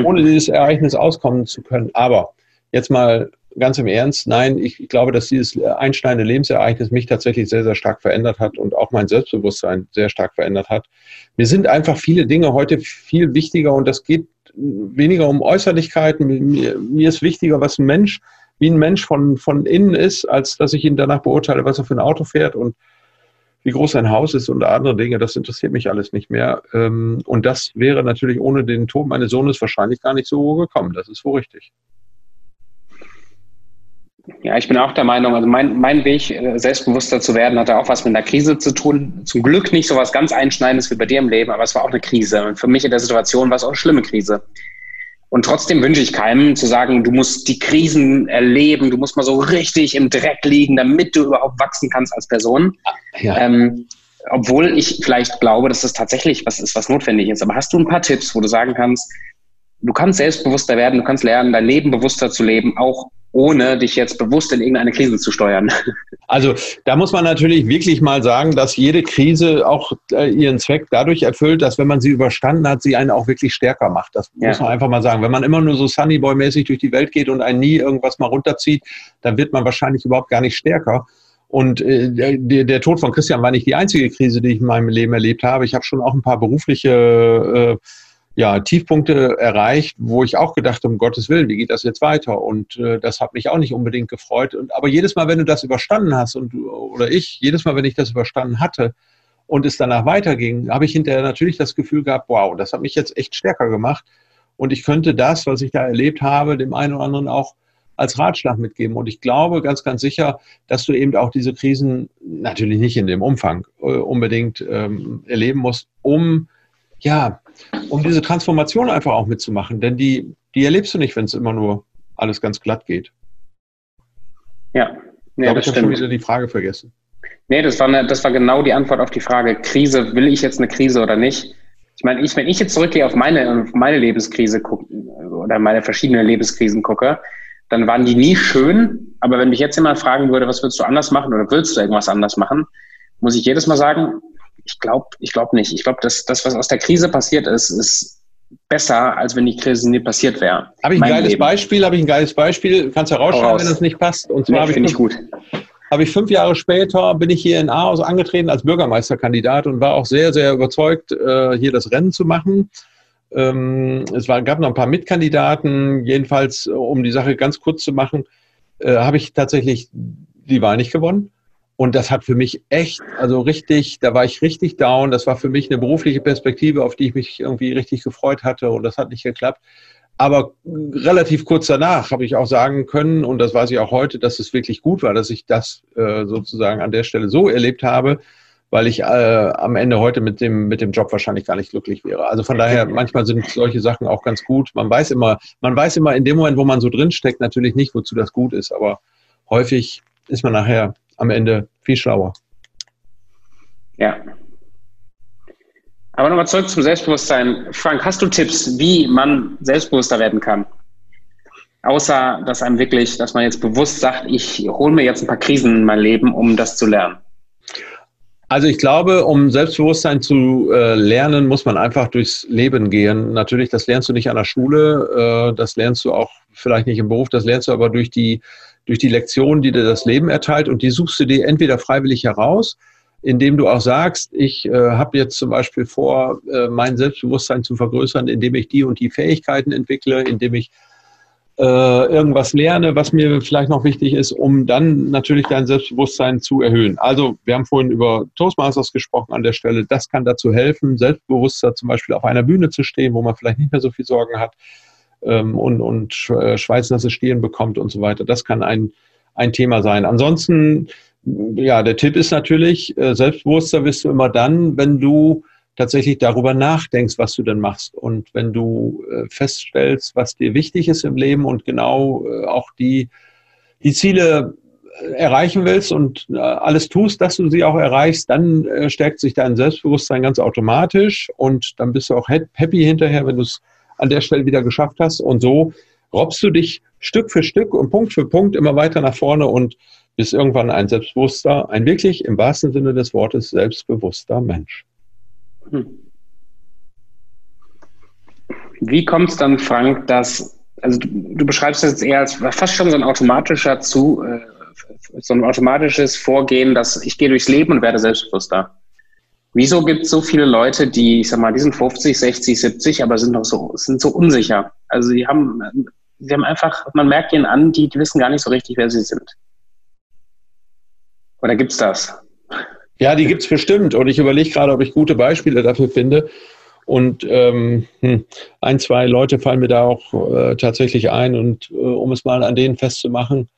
ohne dieses Ereignis auskommen zu können. Aber jetzt mal ganz im Ernst, nein, ich, glaube, dass dieses einschneidende Lebensereignis mich tatsächlich sehr, sehr stark verändert hat und auch mein Selbstbewusstsein sehr stark verändert hat. Mir sind einfach viele Dinge heute viel wichtiger und das geht weniger um Äußerlichkeiten. Mir, mir ist wichtiger, was ein Mensch, wie ein Mensch von, von innen ist, als dass ich ihn danach beurteile, was er für ein Auto fährt und wie groß sein Haus ist und andere Dinge. Das interessiert mich alles nicht mehr. Ähm, und das wäre natürlich ohne den Tod meines Sohnes wahrscheinlich gar nicht so gekommen. Das ist wohl richtig. Ja, ich bin auch der Meinung, also mein, mein Weg, äh, selbstbewusster zu werden, hatte auch was mit einer Krise zu tun. Zum Glück nicht so was ganz Einschneidendes wie bei dir im Leben, aber es war auch eine Krise. Und für mich in der Situation war es auch eine schlimme Krise. Und trotzdem wünsche ich keinem zu sagen, du musst die Krisen erleben, du musst mal so richtig im Dreck liegen, damit du überhaupt wachsen kannst als Person. Ja. Ähm, obwohl ich vielleicht glaube, dass das tatsächlich was ist, was notwendig ist. Aber hast du ein paar Tipps, wo du sagen kannst, du kannst selbstbewusster werden, du kannst lernen, dein Leben bewusster zu leben, auch ohne dich jetzt bewusst in irgendeine Krise zu steuern. Also da muss man natürlich wirklich mal sagen, dass jede Krise auch äh, ihren Zweck dadurch erfüllt, dass wenn man sie überstanden hat, sie einen auch wirklich stärker macht. Das ja. muss man einfach mal sagen. Wenn man immer nur so Sunnyboy-mäßig durch die Welt geht und einen nie irgendwas mal runterzieht, dann wird man wahrscheinlich überhaupt gar nicht stärker. Und äh, der, der, Tod von Christian war nicht die einzige Krise, die ich in meinem Leben erlebt habe. Ich habe schon auch ein paar berufliche äh, ja, Tiefpunkte erreicht, wo ich auch gedacht um Gottes Willen, wie geht das jetzt weiter? Und äh, das hat mich auch nicht unbedingt gefreut. Und, aber jedes Mal, wenn du das überstanden hast und oder ich, jedes Mal, wenn ich das überstanden hatte und es danach weiterging, habe ich hinterher natürlich das Gefühl gehabt, wow, das hat mich jetzt echt stärker gemacht. Und ich könnte das, was ich da erlebt habe, dem einen oder anderen auch als Ratschlag mitgeben. Und ich glaube ganz, ganz sicher, dass du eben auch diese Krisen natürlich nicht in dem Umfang äh, unbedingt ähm, erleben musst, um ja, um diese Transformation einfach auch mitzumachen. Denn die, die erlebst du nicht, wenn es immer nur alles ganz glatt geht. Ja, nee, ich glaube, ich habe schon wieder die Frage vergessen. Nee, das war, eine, das war genau die Antwort auf die Frage, Krise, will ich jetzt eine Krise oder nicht? Ich meine, ich, wenn ich jetzt zurückgehe auf meine, auf meine Lebenskrise gucke, oder meine verschiedenen Lebenskrisen gucke, dann waren die nie schön. Aber wenn mich jetzt jemand fragen würde, was würdest du anders machen oder willst du irgendwas anders machen, muss ich jedes Mal sagen, ich glaube ich glaub nicht. Ich glaube, dass das, was aus der Krise passiert ist, ist besser, als wenn die Krise nie passiert wäre. Habe ich ein geiles Leben. Beispiel? Habe ich ein geiles Beispiel? Kannst du herausschreiben, wenn das nicht passt? Und zwar nee, finde ich gut. Habe ich fünf Jahre später bin ich hier in Aarhus angetreten als Bürgermeisterkandidat und war auch sehr, sehr überzeugt, äh, hier das Rennen zu machen. Ähm, es gab noch ein paar Mitkandidaten. Jedenfalls, um die Sache ganz kurz zu machen, äh, habe ich tatsächlich die Wahl nicht gewonnen. Und das hat für mich echt, also richtig, da war ich richtig down. Das war für mich eine berufliche Perspektive, auf die ich mich irgendwie richtig gefreut hatte und das hat nicht geklappt. Aber relativ kurz danach habe ich auch sagen können, und das weiß ich auch heute, dass es wirklich gut war, dass ich das äh, sozusagen an der Stelle so erlebt habe, weil ich äh, am Ende heute mit dem, mit dem Job wahrscheinlich gar nicht glücklich wäre. Also von daher, manchmal sind solche Sachen auch ganz gut. Man weiß immer, man weiß immer in dem Moment, wo man so drinsteckt, natürlich nicht, wozu das gut ist, aber häufig ist man nachher am Ende viel schlauer. Ja. Aber nochmal zurück zum Selbstbewusstsein. Frank, hast du Tipps, wie man selbstbewusster werden kann? Außer, dass einem wirklich, dass man jetzt bewusst sagt, ich hole mir jetzt ein paar Krisen in mein Leben, um das zu lernen. Also ich glaube, um Selbstbewusstsein zu äh, lernen, muss man einfach durchs Leben gehen. Natürlich, das lernst du nicht an der Schule, äh, das lernst du auch vielleicht nicht im Beruf, das lernst du aber durch die, durch die Lektionen, die dir das Leben erteilt und die suchst du dir entweder freiwillig heraus, indem du auch sagst, ich äh, habe jetzt zum Beispiel vor, äh, mein Selbstbewusstsein zu vergrößern, indem ich die und die Fähigkeiten entwickle, indem ich äh, irgendwas lerne, was mir vielleicht noch wichtig ist, um dann natürlich dein Selbstbewusstsein zu erhöhen. Also wir haben vorhin über Toastmasters gesprochen an der Stelle. Das kann dazu helfen, selbstbewusster zum Beispiel auf einer Bühne zu stehen, wo man vielleicht nicht mehr so viel Sorgen hat ähm, und, und äh, schweißnasse Stirn bekommt und so weiter. Das kann ein, ein Thema sein. Ansonsten, ja, der Tipp ist natürlich, äh, selbstbewusster wirst du immer dann, wenn du tatsächlich darüber nachdenkst, was du denn machst. Und wenn du äh, feststellst, was dir wichtig ist im Leben und genau äh, auch die, die Ziele äh, erreichen willst und alles tust, dass du sie auch erreichst, dann stärkt sich dein Selbstbewusstsein ganz automatisch und dann bist du auch happy hinterher, wenn du es an der Stelle wieder geschafft hast. Und so robbst du dich Stück für Stück und Punkt für Punkt immer weiter nach vorne und bist irgendwann ein selbstbewusster, ein wirklich im wahrsten Sinne des Wortes selbstbewusster Mensch. Hm. Wie kommt es dann, Frank, dass, also du, du, beschreibst es jetzt eher als fast schon so ein automatischer zu, äh, so ein automatisches Vorgehen, dass ich gehe durchs Leben und werde selbstbewusster. Wieso gibt es so viele Leute, die, ich sag mal, die sind 50, 60, 70, aber sind noch so, sind so unsicher? Also die haben, sie haben einfach, man merkt ihnen an, die, die wissen gar nicht so richtig, wer sie sind. Oder gibt es das? Ja, die gibt es bestimmt. Und ich überlege gerade, ob ich gute Beispiele dafür finde. Und ähm, hm, ein, zwei Leute fallen mir da auch äh, tatsächlich ein. Und äh, um es mal an denen festzumachen,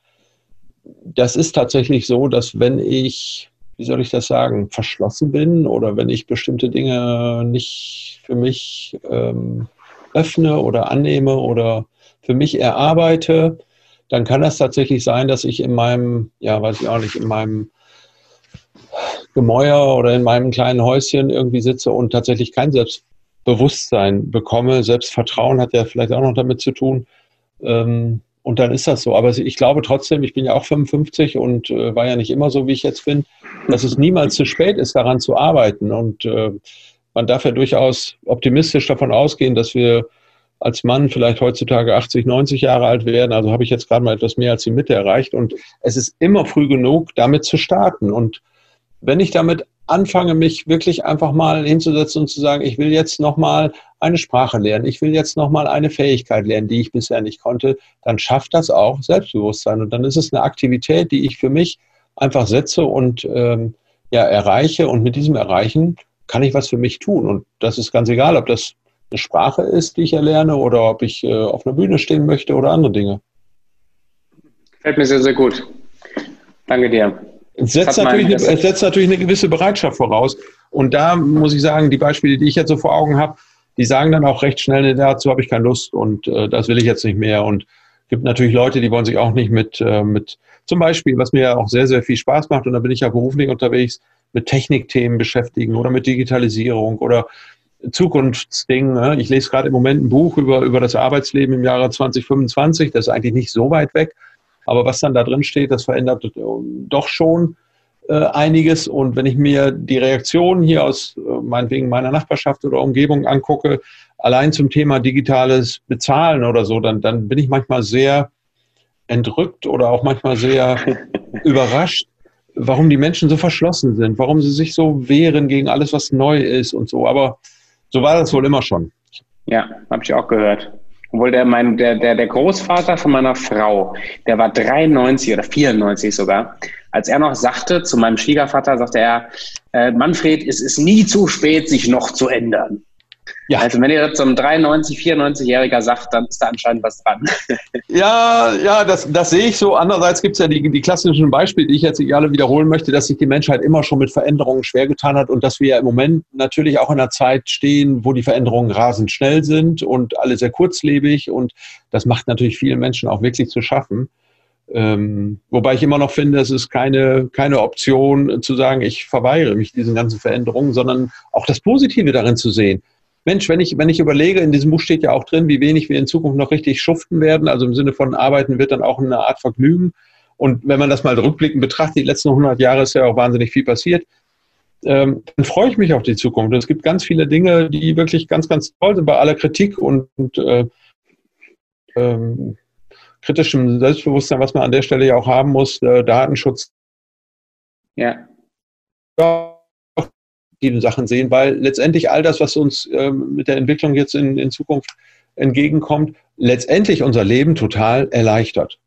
das ist tatsächlich so, dass wenn ich, wie soll ich das sagen, verschlossen bin oder wenn ich bestimmte Dinge nicht für mich ähm, öffne oder annehme oder für mich erarbeite, dann kann das tatsächlich sein, dass ich in meinem, ja, weiß ich auch nicht, in meinem Gemäuer oder in meinem kleinen Häuschen irgendwie sitze und tatsächlich kein Selbstbewusstsein bekomme. Selbstvertrauen hat ja vielleicht auch noch damit zu tun. Ähm, und dann ist das so. Aber ich glaube trotzdem, ich bin ja auch 55 und äh, war ja nicht immer so, wie ich jetzt bin, dass es niemals zu spät ist, daran zu arbeiten. Und äh, man darf ja durchaus optimistisch davon ausgehen, dass wir als Mann vielleicht heutzutage 80, 90 Jahre alt werden. Also habe ich jetzt gerade mal etwas mehr als die Mitte erreicht. Und es ist immer früh genug, damit zu starten. Und wenn ich damit anfange, mich wirklich einfach mal hinzusetzen und zu sagen, ich will jetzt nochmal eine Sprache lernen, ich will jetzt nochmal eine Fähigkeit lernen, die ich bisher nicht konnte, dann schafft das auch Selbstbewusstsein. Und dann ist es eine Aktivität, die ich für mich einfach setze und ähm, ja, erreiche. Und mit diesem Erreichen kann ich was für mich tun. Und das ist ganz egal, ob das eine Sprache ist, die ich erlerne, oder ob ich äh, auf einer Bühne stehen möchte oder andere Dinge. Fällt mir sehr, sehr gut. Danke dir. Es setzt, natürlich eine, es setzt natürlich eine gewisse Bereitschaft voraus. Und da muss ich sagen, die Beispiele, die ich jetzt so vor Augen habe, die sagen dann auch recht schnell, dazu habe ich keine Lust und äh, das will ich jetzt nicht mehr. Und es gibt natürlich Leute, die wollen sich auch nicht mit, äh, mit zum Beispiel, was mir ja auch sehr, sehr viel Spaß macht, und da bin ich ja beruflich unterwegs, mit Technikthemen beschäftigen oder mit Digitalisierung oder Zukunftsdingen. Ne? Ich lese gerade im Moment ein Buch über, über das Arbeitsleben im Jahre 2025. Das ist eigentlich nicht so weit weg. Aber was dann da drin steht, das verändert äh, doch schon äh, einiges. Und wenn ich mir die Reaktionen hier aus äh, meinetwegen meiner Nachbarschaft oder Umgebung angucke, allein zum Thema digitales Bezahlen oder so, dann, dann bin ich manchmal sehr entrückt oder auch manchmal sehr überrascht, warum die Menschen so verschlossen sind, warum sie sich so wehren gegen alles, was neu ist und so. Aber so war das wohl immer schon. Ja, habe ich auch gehört. Obwohl der, mein, der, der, der Großvater von meiner Frau, der war 93 oder 94 sogar, als er noch sagte zu meinem Schwiegervater, sagte er, äh, Manfred, es ist nie zu spät, sich noch zu ändern. Ja. Also wenn ihr das so ein 93, 94-Jähriger sagt, dann ist da anscheinend was dran. Ja, ja, das, das sehe ich so. Andererseits gibt es ja die, die klassischen Beispiele, die ich jetzt nicht alle wiederholen möchte, dass sich die Menschheit immer schon mit Veränderungen schwer getan hat und dass wir ja im Moment natürlich auch in einer Zeit stehen, wo die Veränderungen rasend schnell sind und alle sehr kurzlebig und das macht natürlich vielen Menschen auch wirklich zu schaffen. Ähm, wobei ich immer noch finde, es ist keine, keine Option zu sagen, ich verweigere mich diesen ganzen Veränderungen, sondern auch das Positive darin zu sehen. Mensch, wenn ich, wenn ich überlege, in diesem Buch steht ja auch drin, wie wenig wir in Zukunft noch richtig schuften werden, also im Sinne von arbeiten wird dann auch eine Art Vergnügen. Und wenn man das mal rückblickend betrachtet, die letzten 100 Jahre ist ja auch wahnsinnig viel passiert, ähm, dann freue ich mich auf die Zukunft. Und es gibt ganz viele Dinge, die wirklich ganz, ganz toll sind bei aller Kritik und, und äh, ähm, kritischem Selbstbewusstsein, was man an der Stelle ja auch haben muss, äh, Datenschutz. Ja. ja positiven Sachen sehen, weil letztendlich all das, was uns ähm, mit der Entwicklung jetzt in, in Zukunft entgegenkommt, letztendlich unser Leben total erleichtert.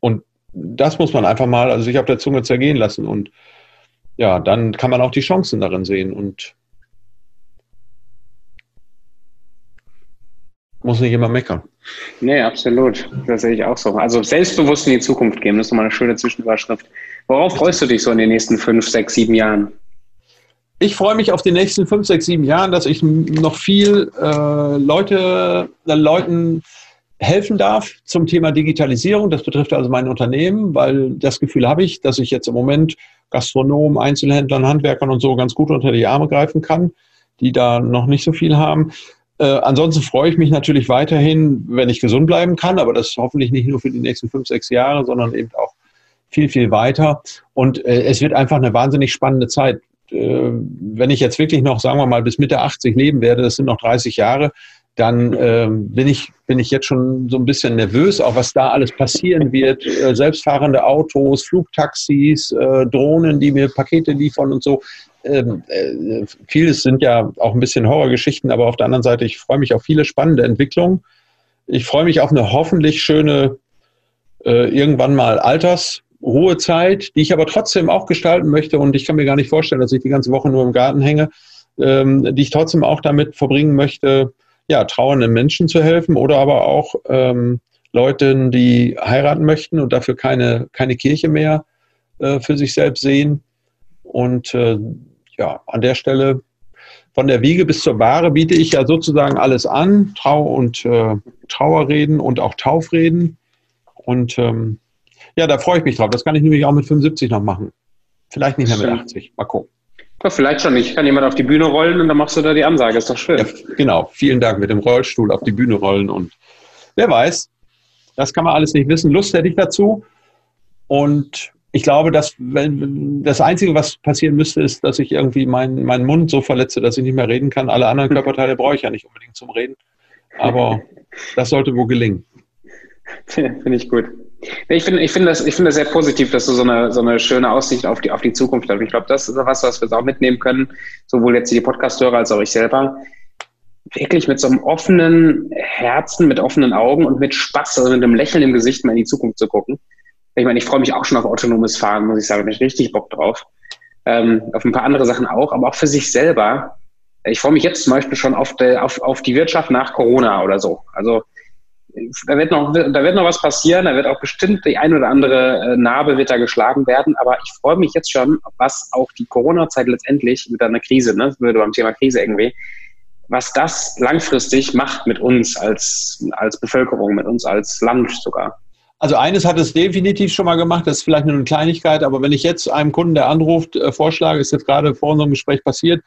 Und das muss man einfach mal also sich auf der Zunge zergehen lassen. Und ja, dann kann man auch die Chancen darin sehen und muss nicht immer meckern. Nee, absolut. Das sehe ich auch so. Also selbstbewusst in die Zukunft gehen, das ist nochmal eine schöne Zwischenüberschrift. Worauf freust du dich so in den nächsten fünf, sechs, sieben Jahren? Ich freue mich auf die nächsten fünf, sechs, sieben Jahren, dass ich noch viel äh, Leute, äh, Leuten helfen darf zum Thema Digitalisierung. Das betrifft also mein Unternehmen, weil das Gefühl habe ich, dass ich jetzt im Moment Gastronomen, Einzelhändlern, Handwerkern und so ganz gut unter die Arme greifen kann, die da noch nicht so viel haben. Äh, ansonsten freue ich mich natürlich weiterhin, wenn ich gesund bleiben kann, aber das hoffentlich nicht nur für die nächsten fünf, sechs Jahre, sondern eben auch viel, viel weiter. Und äh, es wird einfach eine wahnsinnig spannende Zeit äh, wenn ich jetzt wirklich noch, sagen wir mal, bis Mitte 80 leben werde, das sind noch 30 Jahre, dann äh, bin, ich, bin ich jetzt schon so ein bisschen nervös, auch was da alles passieren wird. Äh, selbstfahrende Autos, Flugtaxis, äh, Drohnen, die mir Pakete liefern und so. Ähm, äh, vieles sind ja auch ein bisschen Horrorgeschichten, aber auf der anderen Seite, ich freue mich auf viele spannende Entwicklungen. Ich freue mich auf eine hoffentlich schöne, äh, irgendwann mal Alters- hohe Zeit, die ich aber trotzdem auch gestalten möchte und ich kann mir gar nicht vorstellen, dass ich die ganze Woche nur im Garten hänge, ähm, die ich trotzdem auch damit verbringen möchte, ja, trauernden Menschen zu helfen oder aber auch ähm, Leuten, die heiraten möchten und dafür keine, keine Kirche mehr äh, für sich selbst sehen. Und äh, ja, an der Stelle von der Wiege bis zur Bahre biete ich ja sozusagen alles an, Trau- und äh, Trauerreden und auch Taufreden. Und ähm, ja, da freue ich mich drauf. Das kann ich nämlich auch mit 75 noch machen. Vielleicht nicht mehr mit 80. Mal gucken. Ja, vielleicht schon. Ich kann jemand auf die Bühne rollen und dann machst du da die Ansage. Ist doch schön. Ja, genau. Vielen Dank mit dem Rollstuhl auf die Bühne rollen und wer weiß, das kann man alles nicht wissen. Lust hätte ich dazu. Und ich glaube, dass wenn, das Einzige, was passieren müsste, ist, dass ich irgendwie meinen, meinen Mund so verletze, dass ich nicht mehr reden kann. Alle anderen Körperteile brauche ich ja nicht unbedingt zum Reden. Aber das sollte wohl gelingen. Finde ich gut. Ich finde ich finde das, ich finde das sehr positiv, dass du so eine, so eine schöne Aussicht auf die, auf die Zukunft hast. Ich glaube, das ist was, was wir auch mitnehmen können, sowohl jetzt die Podcast-Hörer als auch ich selber. Wirklich mit so einem offenen Herzen, mit offenen Augen und mit Spaß, also mit einem Lächeln im Gesicht mal in die Zukunft zu gucken. Ich meine, ich freue mich auch schon auf autonomes Fahren, muss ich sagen, da bin ich richtig Bock drauf. Ähm, auf ein paar andere Sachen auch, aber auch für sich selber. Ich freue mich jetzt zum Beispiel schon auf, de, auf, auf die Wirtschaft nach Corona oder so. Also da wird noch, da wird noch was passieren, da wird auch bestimmt die ein oder andere äh, Narbe wird da geschlagen werden, aber ich freue mich jetzt schon, was auch die Corona-Zeit letztendlich mit einer Krise, ne, würde beim Thema Krise irgendwie, was das langfristig macht mit uns als, als Bevölkerung, mit uns als Land sogar. Also eines hat es definitiv schon mal gemacht, das ist vielleicht nur eine Kleinigkeit, aber wenn ich jetzt einem Kunden, der anruft, äh, vorschlage, ist jetzt gerade vor unserem Gespräch passiert,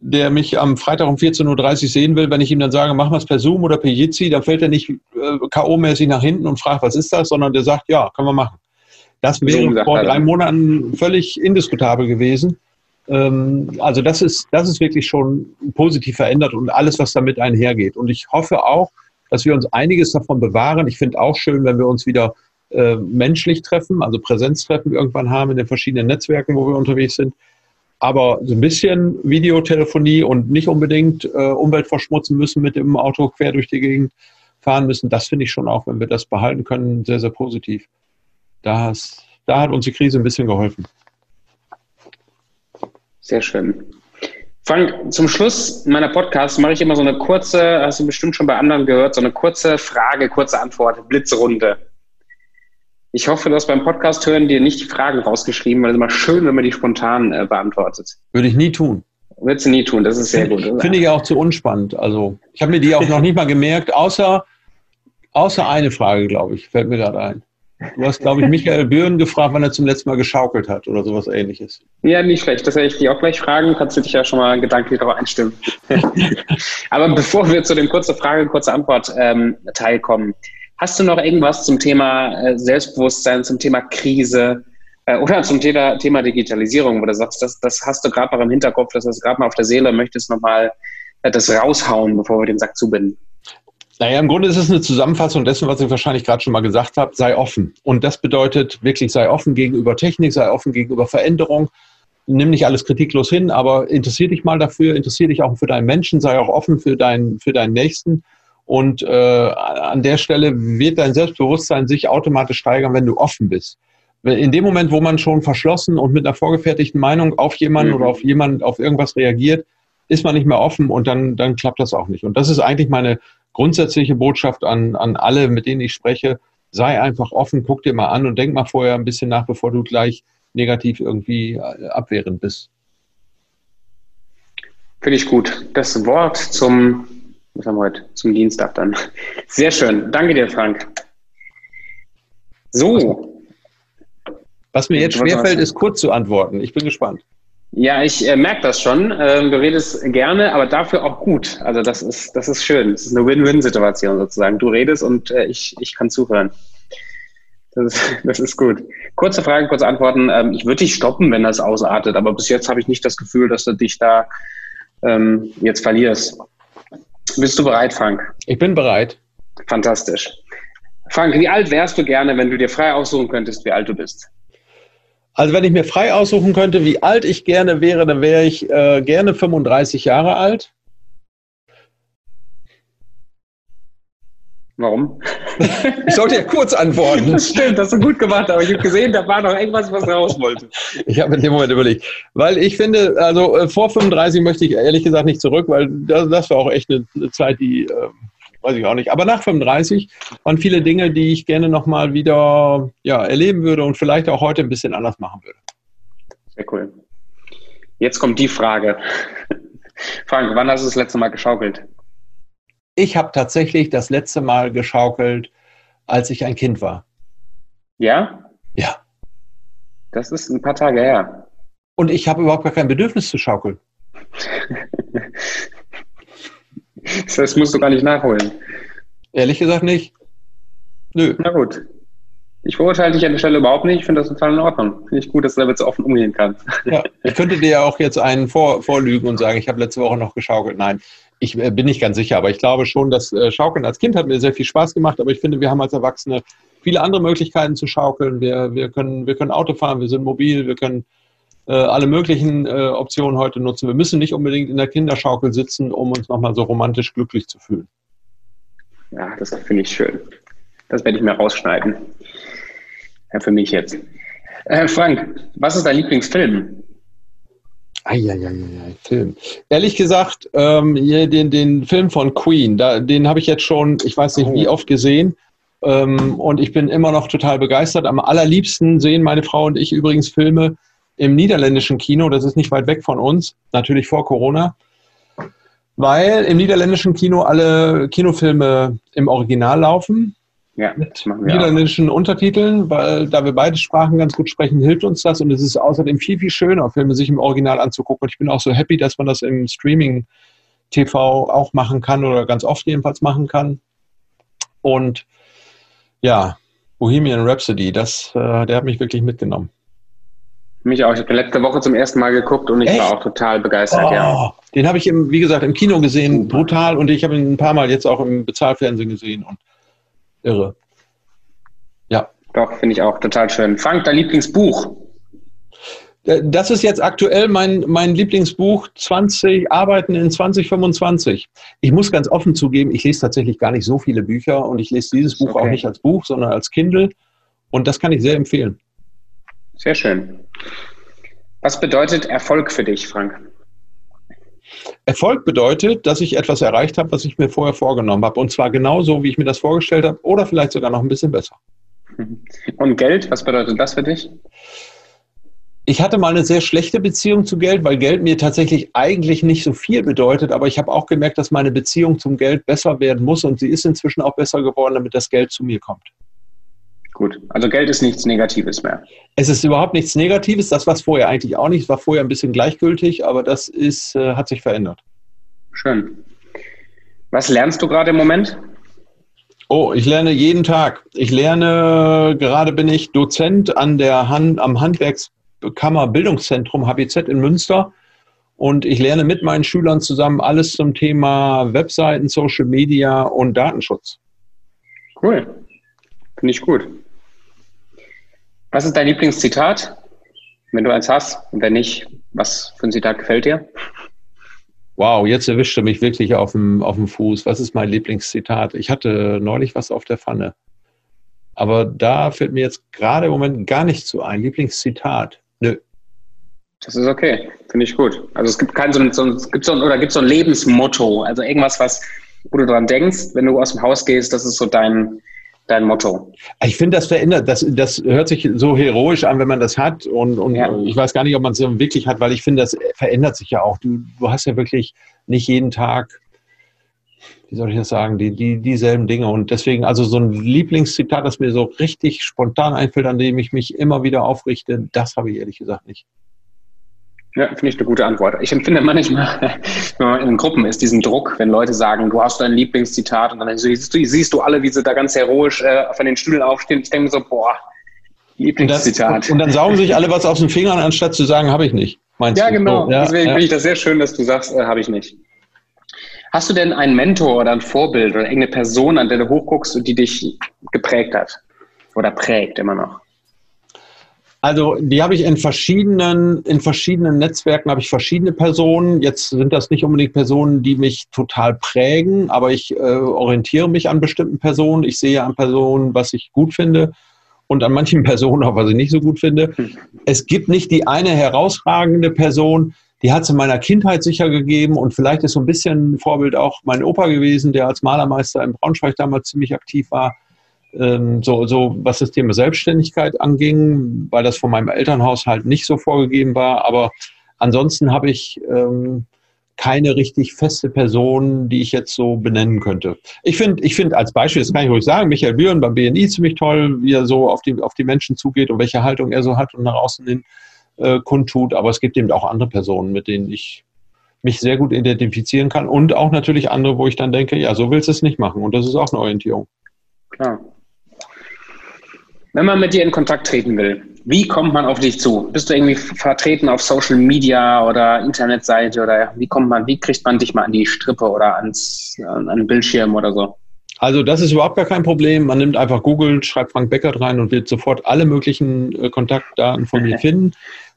der mich am Freitag um 14.30 Uhr sehen will, wenn ich ihm dann sage, machen wir es per Zoom oder per Jitsi, dann fällt er nicht äh, K.O.-mäßig nach hinten und fragt, was ist das, sondern der sagt, ja, können wir machen. Das wäre so vor drei Monaten völlig indiskutabel gewesen. Ähm, also das ist, das ist wirklich schon positiv verändert und alles, was damit einhergeht. Und ich hoffe auch, dass wir uns einiges davon bewahren. Ich finde auch schön, wenn wir uns wieder äh, menschlich treffen, also Präsenztreffen irgendwann haben in den verschiedenen Netzwerken, wo wir unterwegs sind Aber so ein bisschen Videotelefonie und nicht unbedingt äh, Umwelt verschmutzen müssen mit dem Auto quer durch die Gegend fahren müssen, das finde ich schon auch, wenn wir das behalten können, sehr, sehr positiv. Das, da hat uns die Krise ein bisschen geholfen. Sehr schön. Frank, zum Schluss meiner Podcasts mache ich immer so eine kurze, hast du bestimmt schon bei anderen gehört, so eine kurze Frage, kurze Antwort, Blitzrunde. Ich hoffe, du hast beim Podcast hören dir nicht die Fragen rausgeschrieben, weil es immer schön, wenn man die spontan äh, beantwortet. Würde ich nie tun. Würdest du nie tun, das ist sehr gut. Finde ich auch zu unspannend. Also ich habe mir die auch noch nicht mal gemerkt, außer, außer eine Frage, glaube ich, fällt mir gerade ein. Du hast, glaube ich, Michael Bühren gefragt, wann er zum letzten Mal geschaukelt hat oder sowas ähnliches. Ja, nicht schlecht. Das werde ich dich auch gleich fragen. Kannst du dich ja schon mal gedanklich darauf einstimmen. Aber bevor wir zu dem kurze Frage, kurze Antwort ähm, Teil kommen, hast du noch irgendwas zum Thema äh, Selbstbewusstsein, zum Thema Krise äh, oder zum Thema, Thema Digitalisierung, wo du sagst, das, das hast du gerade noch im Hinterkopf, das hast du gerade mal auf der Seele, möchtest nochmal äh, das raushauen, bevor wir den Sack zubinden? Naja, im Grunde ist es eine Zusammenfassung dessen, was ich wahrscheinlich gerade schon mal gesagt habe, sei offen. Und das bedeutet wirklich, sei offen gegenüber Technik, sei offen gegenüber Veränderung. Nimm nicht alles kritiklos hin, aber interessier dich mal dafür, interessier dich auch für deinen Menschen, sei auch offen für deinen, für deinen Nächsten. Und äh, an der Stelle wird dein Selbstbewusstsein sich automatisch steigern, wenn du offen bist. In dem Moment, wo man schon verschlossen und mit einer vorgefertigten Meinung auf jemanden mhm. oder auf jemanden, auf irgendwas reagiert, ist man nicht mehr offen und dann, dann klappt das auch nicht. Und das ist eigentlich meine grundsätzliche Botschaft an, an alle, mit denen ich spreche, sei einfach offen, guck dir mal an und denk mal vorher ein bisschen nach, bevor du gleich negativ irgendwie äh, abwehrend bist. Finde ich gut. Das Wort zum, was haben wir heute? Zum Dienstag dann. Sehr schön. Danke dir, Frank. So. Was mir jetzt schwerfällt, ist kurz zu antworten. Ich bin gespannt. Ja, ich äh, merke das schon. Ähm, du redest gerne, aber dafür auch gut. Also das ist, das ist schön. Das ist eine Win-Win-Situation sozusagen. Du redest und äh, ich, ich kann zuhören. Das ist, das ist gut. Kurze Fragen, kurze Antworten. Ähm, ich würde dich stoppen, wenn das ausartet, aber bis jetzt habe ich nicht das Gefühl, dass du dich da ähm, jetzt verlierst. Bist du bereit, Frank? Ich bin bereit. Fantastisch. Frank, wie alt wärst du gerne, wenn du dir frei aussuchen könntest, wie alt du bist? Also wenn ich mir frei aussuchen könnte, wie alt ich gerne wäre, dann wäre ich äh, gerne 35 Jahre alt. Warum? Ich sollte ja kurz antworten. Das stimmt, das hast du gut gemacht, aber ich habe gesehen, da war noch irgendwas, was raus wollte. Ich habe in dem Moment überlegt. Weil ich finde, also äh, vor 35 möchte ich ehrlich gesagt nicht zurück, weil das, das war auch echt eine, eine Zeit, die äh, weiß ich auch nicht. Aber nach 35 waren viele Dinge, die ich gerne nochmal wieder ja, erleben würde und vielleicht auch heute ein bisschen anders machen würde. Sehr cool. Jetzt kommt die Frage. Frank, wann hast du das letzte Mal geschaukelt? Ich habe tatsächlich das letzte Mal geschaukelt, als ich ein Kind war. Ja? Ja. Das ist ein paar Tage her. Und ich habe überhaupt gar kein Bedürfnis zu schaukeln. Das musst du gar nicht nachholen. Ehrlich gesagt nicht. Nö. Na gut. Ich verurteile dich an der Stelle überhaupt nicht. Ich finde das total in Ordnung. Finde ich gut, dass du damit so offen umgehen kannst. Ja, ich könnte dir ja auch jetzt einen vor, vorlügen und sagen, ich habe letzte Woche noch geschaukelt. Nein, ich äh, bin nicht ganz sicher, aber ich glaube schon, dass äh, Schaukeln als Kind hat mir sehr viel Spaß gemacht. Aber ich finde, wir haben als Erwachsene viele andere Möglichkeiten zu schaukeln. Wir, wir, können, wir können Auto fahren, wir sind mobil, wir können äh, alle möglichen äh, Optionen heute nutzen. Wir müssen nicht unbedingt in der Kinderschaukel sitzen, um uns nochmal so romantisch glücklich zu fühlen. Ja, das finde ich schön. Das werde ich mir rausschneiden. Ja, für mich jetzt. Äh, Frank, was ist dein Lieblingsfilm? Eieieiei, Film. Ehrlich gesagt, ähm, hier den, den Film von Queen, da, den habe ich jetzt schon, ich weiß nicht wie oh. oft gesehen. Ähm, und ich bin immer noch total begeistert. Am allerliebsten sehen meine Frau und ich übrigens Filme, im niederländischen Kino, das ist nicht weit weg von uns, natürlich vor Corona, weil im niederländischen Kino alle Kinofilme im Original laufen. Ja, mit niederländischen. Untertiteln, weil da wir beide Sprachen ganz gut sprechen, hilft uns das und es ist außerdem viel, viel schöner, Filme sich im Original anzugucken. Und ich bin auch so happy, dass man das im Streaming TV auch machen kann oder ganz oft jedenfalls machen kann. Und ja, Bohemian Rhapsody, das, äh, der hat mich wirklich mitgenommen. Mich auch. Ich habe letzte Woche zum ersten Mal geguckt und ich Echt? war auch total begeistert, oh, ja. Den habe ich, im, wie gesagt, im Kino gesehen, brutal. Und ich habe ihn ein paar Mal jetzt auch im Bezahlfernsehen gesehen. Und irre. Ja. Doch, finde ich auch total schön. Frank, dein Lieblingsbuch? Äh, das ist jetzt aktuell mein, mein Lieblingsbuch 20 Arbeiten in 2025. Ich muss ganz offen zugeben, ich lese tatsächlich gar nicht so viele Bücher und ich lese dieses Buch okay. auch nicht als Buch, sondern als Kindle. Und das kann ich sehr empfehlen. Sehr schön. Was bedeutet Erfolg für dich, Frank? Erfolg bedeutet, dass ich etwas erreicht habe, was ich mir vorher vorgenommen habe. Und zwar genauso, wie ich mir das vorgestellt habe oder vielleicht sogar noch ein bisschen besser. Und Geld, was bedeutet das für dich? Ich hatte mal eine sehr schlechte Beziehung zu Geld, weil Geld mir tatsächlich eigentlich nicht so viel bedeutet. Aber ich habe auch gemerkt, dass meine Beziehung zum Geld besser werden muss. Und sie ist inzwischen auch besser geworden, damit das Geld zu mir kommt. Gut, also Geld ist nichts Negatives mehr. Es ist überhaupt nichts Negatives. Das war es vorher eigentlich auch nicht. war vorher ein bisschen gleichgültig, aber das ist, äh, hat sich verändert. Schön. Was lernst du gerade im Moment? Oh, ich lerne jeden Tag. Ich lerne, gerade bin ich Dozent an der Hand, am Handwerkskammer Bildungszentrum HBZ in Münster. Und ich lerne mit meinen Schülern zusammen alles zum Thema Webseiten, Social Media und Datenschutz. Cool. Finde ich gut. Was ist dein Lieblingszitat? Wenn du eins hast und wenn nicht, was für ein Zitat gefällt dir? Wow, jetzt erwischte mich wirklich auf dem, auf dem Fuß. Was ist mein Lieblingszitat? Ich hatte neulich was auf der Pfanne. Aber da fällt mir jetzt gerade im Moment gar nicht zu ein. Lieblingszitat. Nö. Das ist okay. Finde ich gut. Also es gibt kein so ein, so ein, gibt so ein, oder gibt so ein Lebensmotto. Also irgendwas, was, wo du dran denkst, wenn du aus dem Haus gehst, das ist so dein, dein Motto? Ich finde, das verändert, das, das hört sich so heroisch an, wenn man das hat. Und, und ja. ich weiß gar nicht, ob man es wirklich hat, weil ich finde, das verändert sich ja auch. Du, du hast ja wirklich nicht jeden Tag, wie soll ich das sagen, die, die, dieselben Dinge. Und deswegen, also so ein Lieblingszitat, das mir so richtig spontan einfällt, an dem ich mich immer wieder aufrichte, das habe ich ehrlich gesagt nicht. Ja, finde ich eine gute Antwort. Ich empfinde manchmal, wenn man in Gruppen ist, diesen Druck, wenn Leute sagen, du hast dein Lieblingszitat und dann siehst du, siehst du alle, wie sie da ganz heroisch äh, von den Stühlen aufstehen. Ich denke mir so, boah, Lieblingszitat. Und, das, und, dann saugen sich alle was aus den Fingern, anstatt zu sagen, habe ich nicht. Meinst ja, du? genau. ja, Deswegen ja. finde ich das sehr schön, dass du sagst, äh, habe ich nicht. Hast du denn einen Mentor oder ein Vorbild oder irgendeine Person, an der du hochguckst und die dich geprägt hat? Oder prägt immer noch? Also die habe ich in verschiedenen, in verschiedenen Netzwerken habe ich verschiedene Personen. Jetzt sind das nicht unbedingt Personen, die mich total prägen, aber ich äh, orientiere mich an bestimmten Personen. Ich sehe an Personen, was ich gut finde und an manchen Personen auch, was ich nicht so gut finde. Es gibt nicht die eine herausragende Person, die hat es in meiner Kindheit sicher gegeben und vielleicht ist so ein bisschen Vorbild auch mein Opa gewesen, der als Malermeister in Braunschweig damals ziemlich aktiv war ähm, so, so was das Thema Selbstständigkeit anging, weil das von meinem Elternhaus halt nicht so vorgegeben war. Aber ansonsten habe ich ähm, keine richtig feste Person, die ich jetzt so benennen könnte. Ich finde, ich finde als Beispiel, das kann ich ruhig sagen, Michael Bühren beim BNI ziemlich toll, wie er so auf die, auf die Menschen zugeht und welche Haltung er so hat und nach außen hin äh, kundtut. Aber es gibt eben auch andere Personen, mit denen ich mich sehr gut identifizieren kann und auch natürlich andere, wo ich dann denke, ja, so willst du es nicht machen. Und das ist auch eine Orientierung. Klar. Wenn man mit dir in Kontakt treten will, wie kommt man auf dich zu? Bist du irgendwie vertreten auf Social Media oder Internetseite oder wie kommt man, wie kriegt man dich mal an die Strippe oder ans, an den Bildschirm oder so? Also das ist überhaupt gar kein Problem. Man nimmt einfach Google, schreibt Frank Beckert rein und wird sofort alle möglichen äh, Kontaktdaten von mir finden.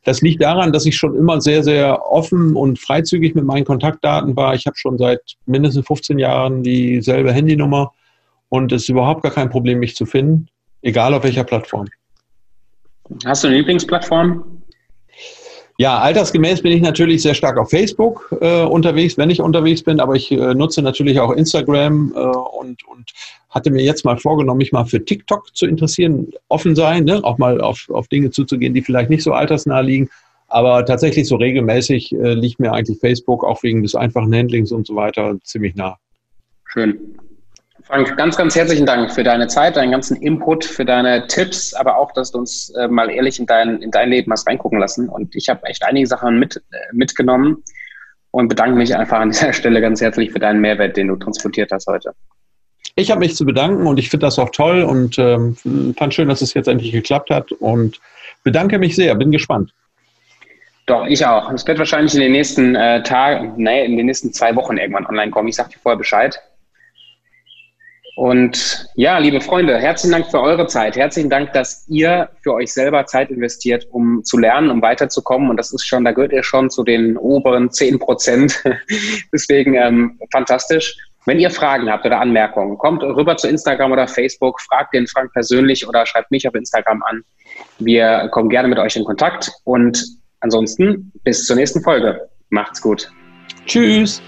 Das liegt daran, dass ich schon immer sehr, sehr offen und freizügig mit meinen Kontaktdaten war. Ich habe schon seit mindestens 15 Jahren dieselbe Handynummer und es ist überhaupt gar kein Problem, mich zu finden. Egal auf welcher Plattform. Hast du eine Lieblingsplattform? Ja, altersgemäß bin ich natürlich sehr stark auf Facebook äh, unterwegs, wenn ich unterwegs bin, aber ich äh, nutze natürlich auch Instagram äh, und, und hatte mir jetzt mal vorgenommen, mich mal für TikTok zu interessieren, offen sein, ne? auch mal auf, auf Dinge zuzugehen, die vielleicht nicht so altersnah liegen. Aber tatsächlich so regelmäßig äh, liegt mir eigentlich Facebook auch wegen des einfachen Handlings und so weiter ziemlich nah. Schön. Frank, ganz, ganz herzlichen Dank für deine Zeit, deinen ganzen Input, für deine Tipps, aber auch, dass du uns äh, mal ehrlich in dein, in dein Leben hast reingucken lassen. Und ich habe echt einige Sachen mit, äh, mitgenommen und bedanke mich einfach an dieser Stelle ganz herzlich für deinen Mehrwert, den du transportiert hast heute. Ich habe mich zu bedanken und ich finde das auch toll und ähm, fand schön, dass es jetzt endlich geklappt hat und bedanke mich sehr, bin gespannt. Doch, ich auch. Es wird wahrscheinlich in den nächsten äh, Tagen, nee, in den nächsten zwei Wochen irgendwann online kommen. Ich sage dir vorher Bescheid. Und ja, liebe Freunde, herzlichen Dank für eure Zeit. Herzlichen Dank, dass ihr für euch selber Zeit investiert, um zu lernen, um weiterzukommen. Und das ist schon, da gehört ihr schon zu den oberen zehn Prozent. Deswegen ähm, fantastisch. Wenn ihr Fragen habt oder Anmerkungen, kommt rüber zu Instagram oder Facebook, fragt den Frank persönlich oder schreibt mich auf Instagram an. Wir kommen gerne mit euch in Kontakt und ansonsten bis zur nächsten Folge. Macht's gut. Tschüss.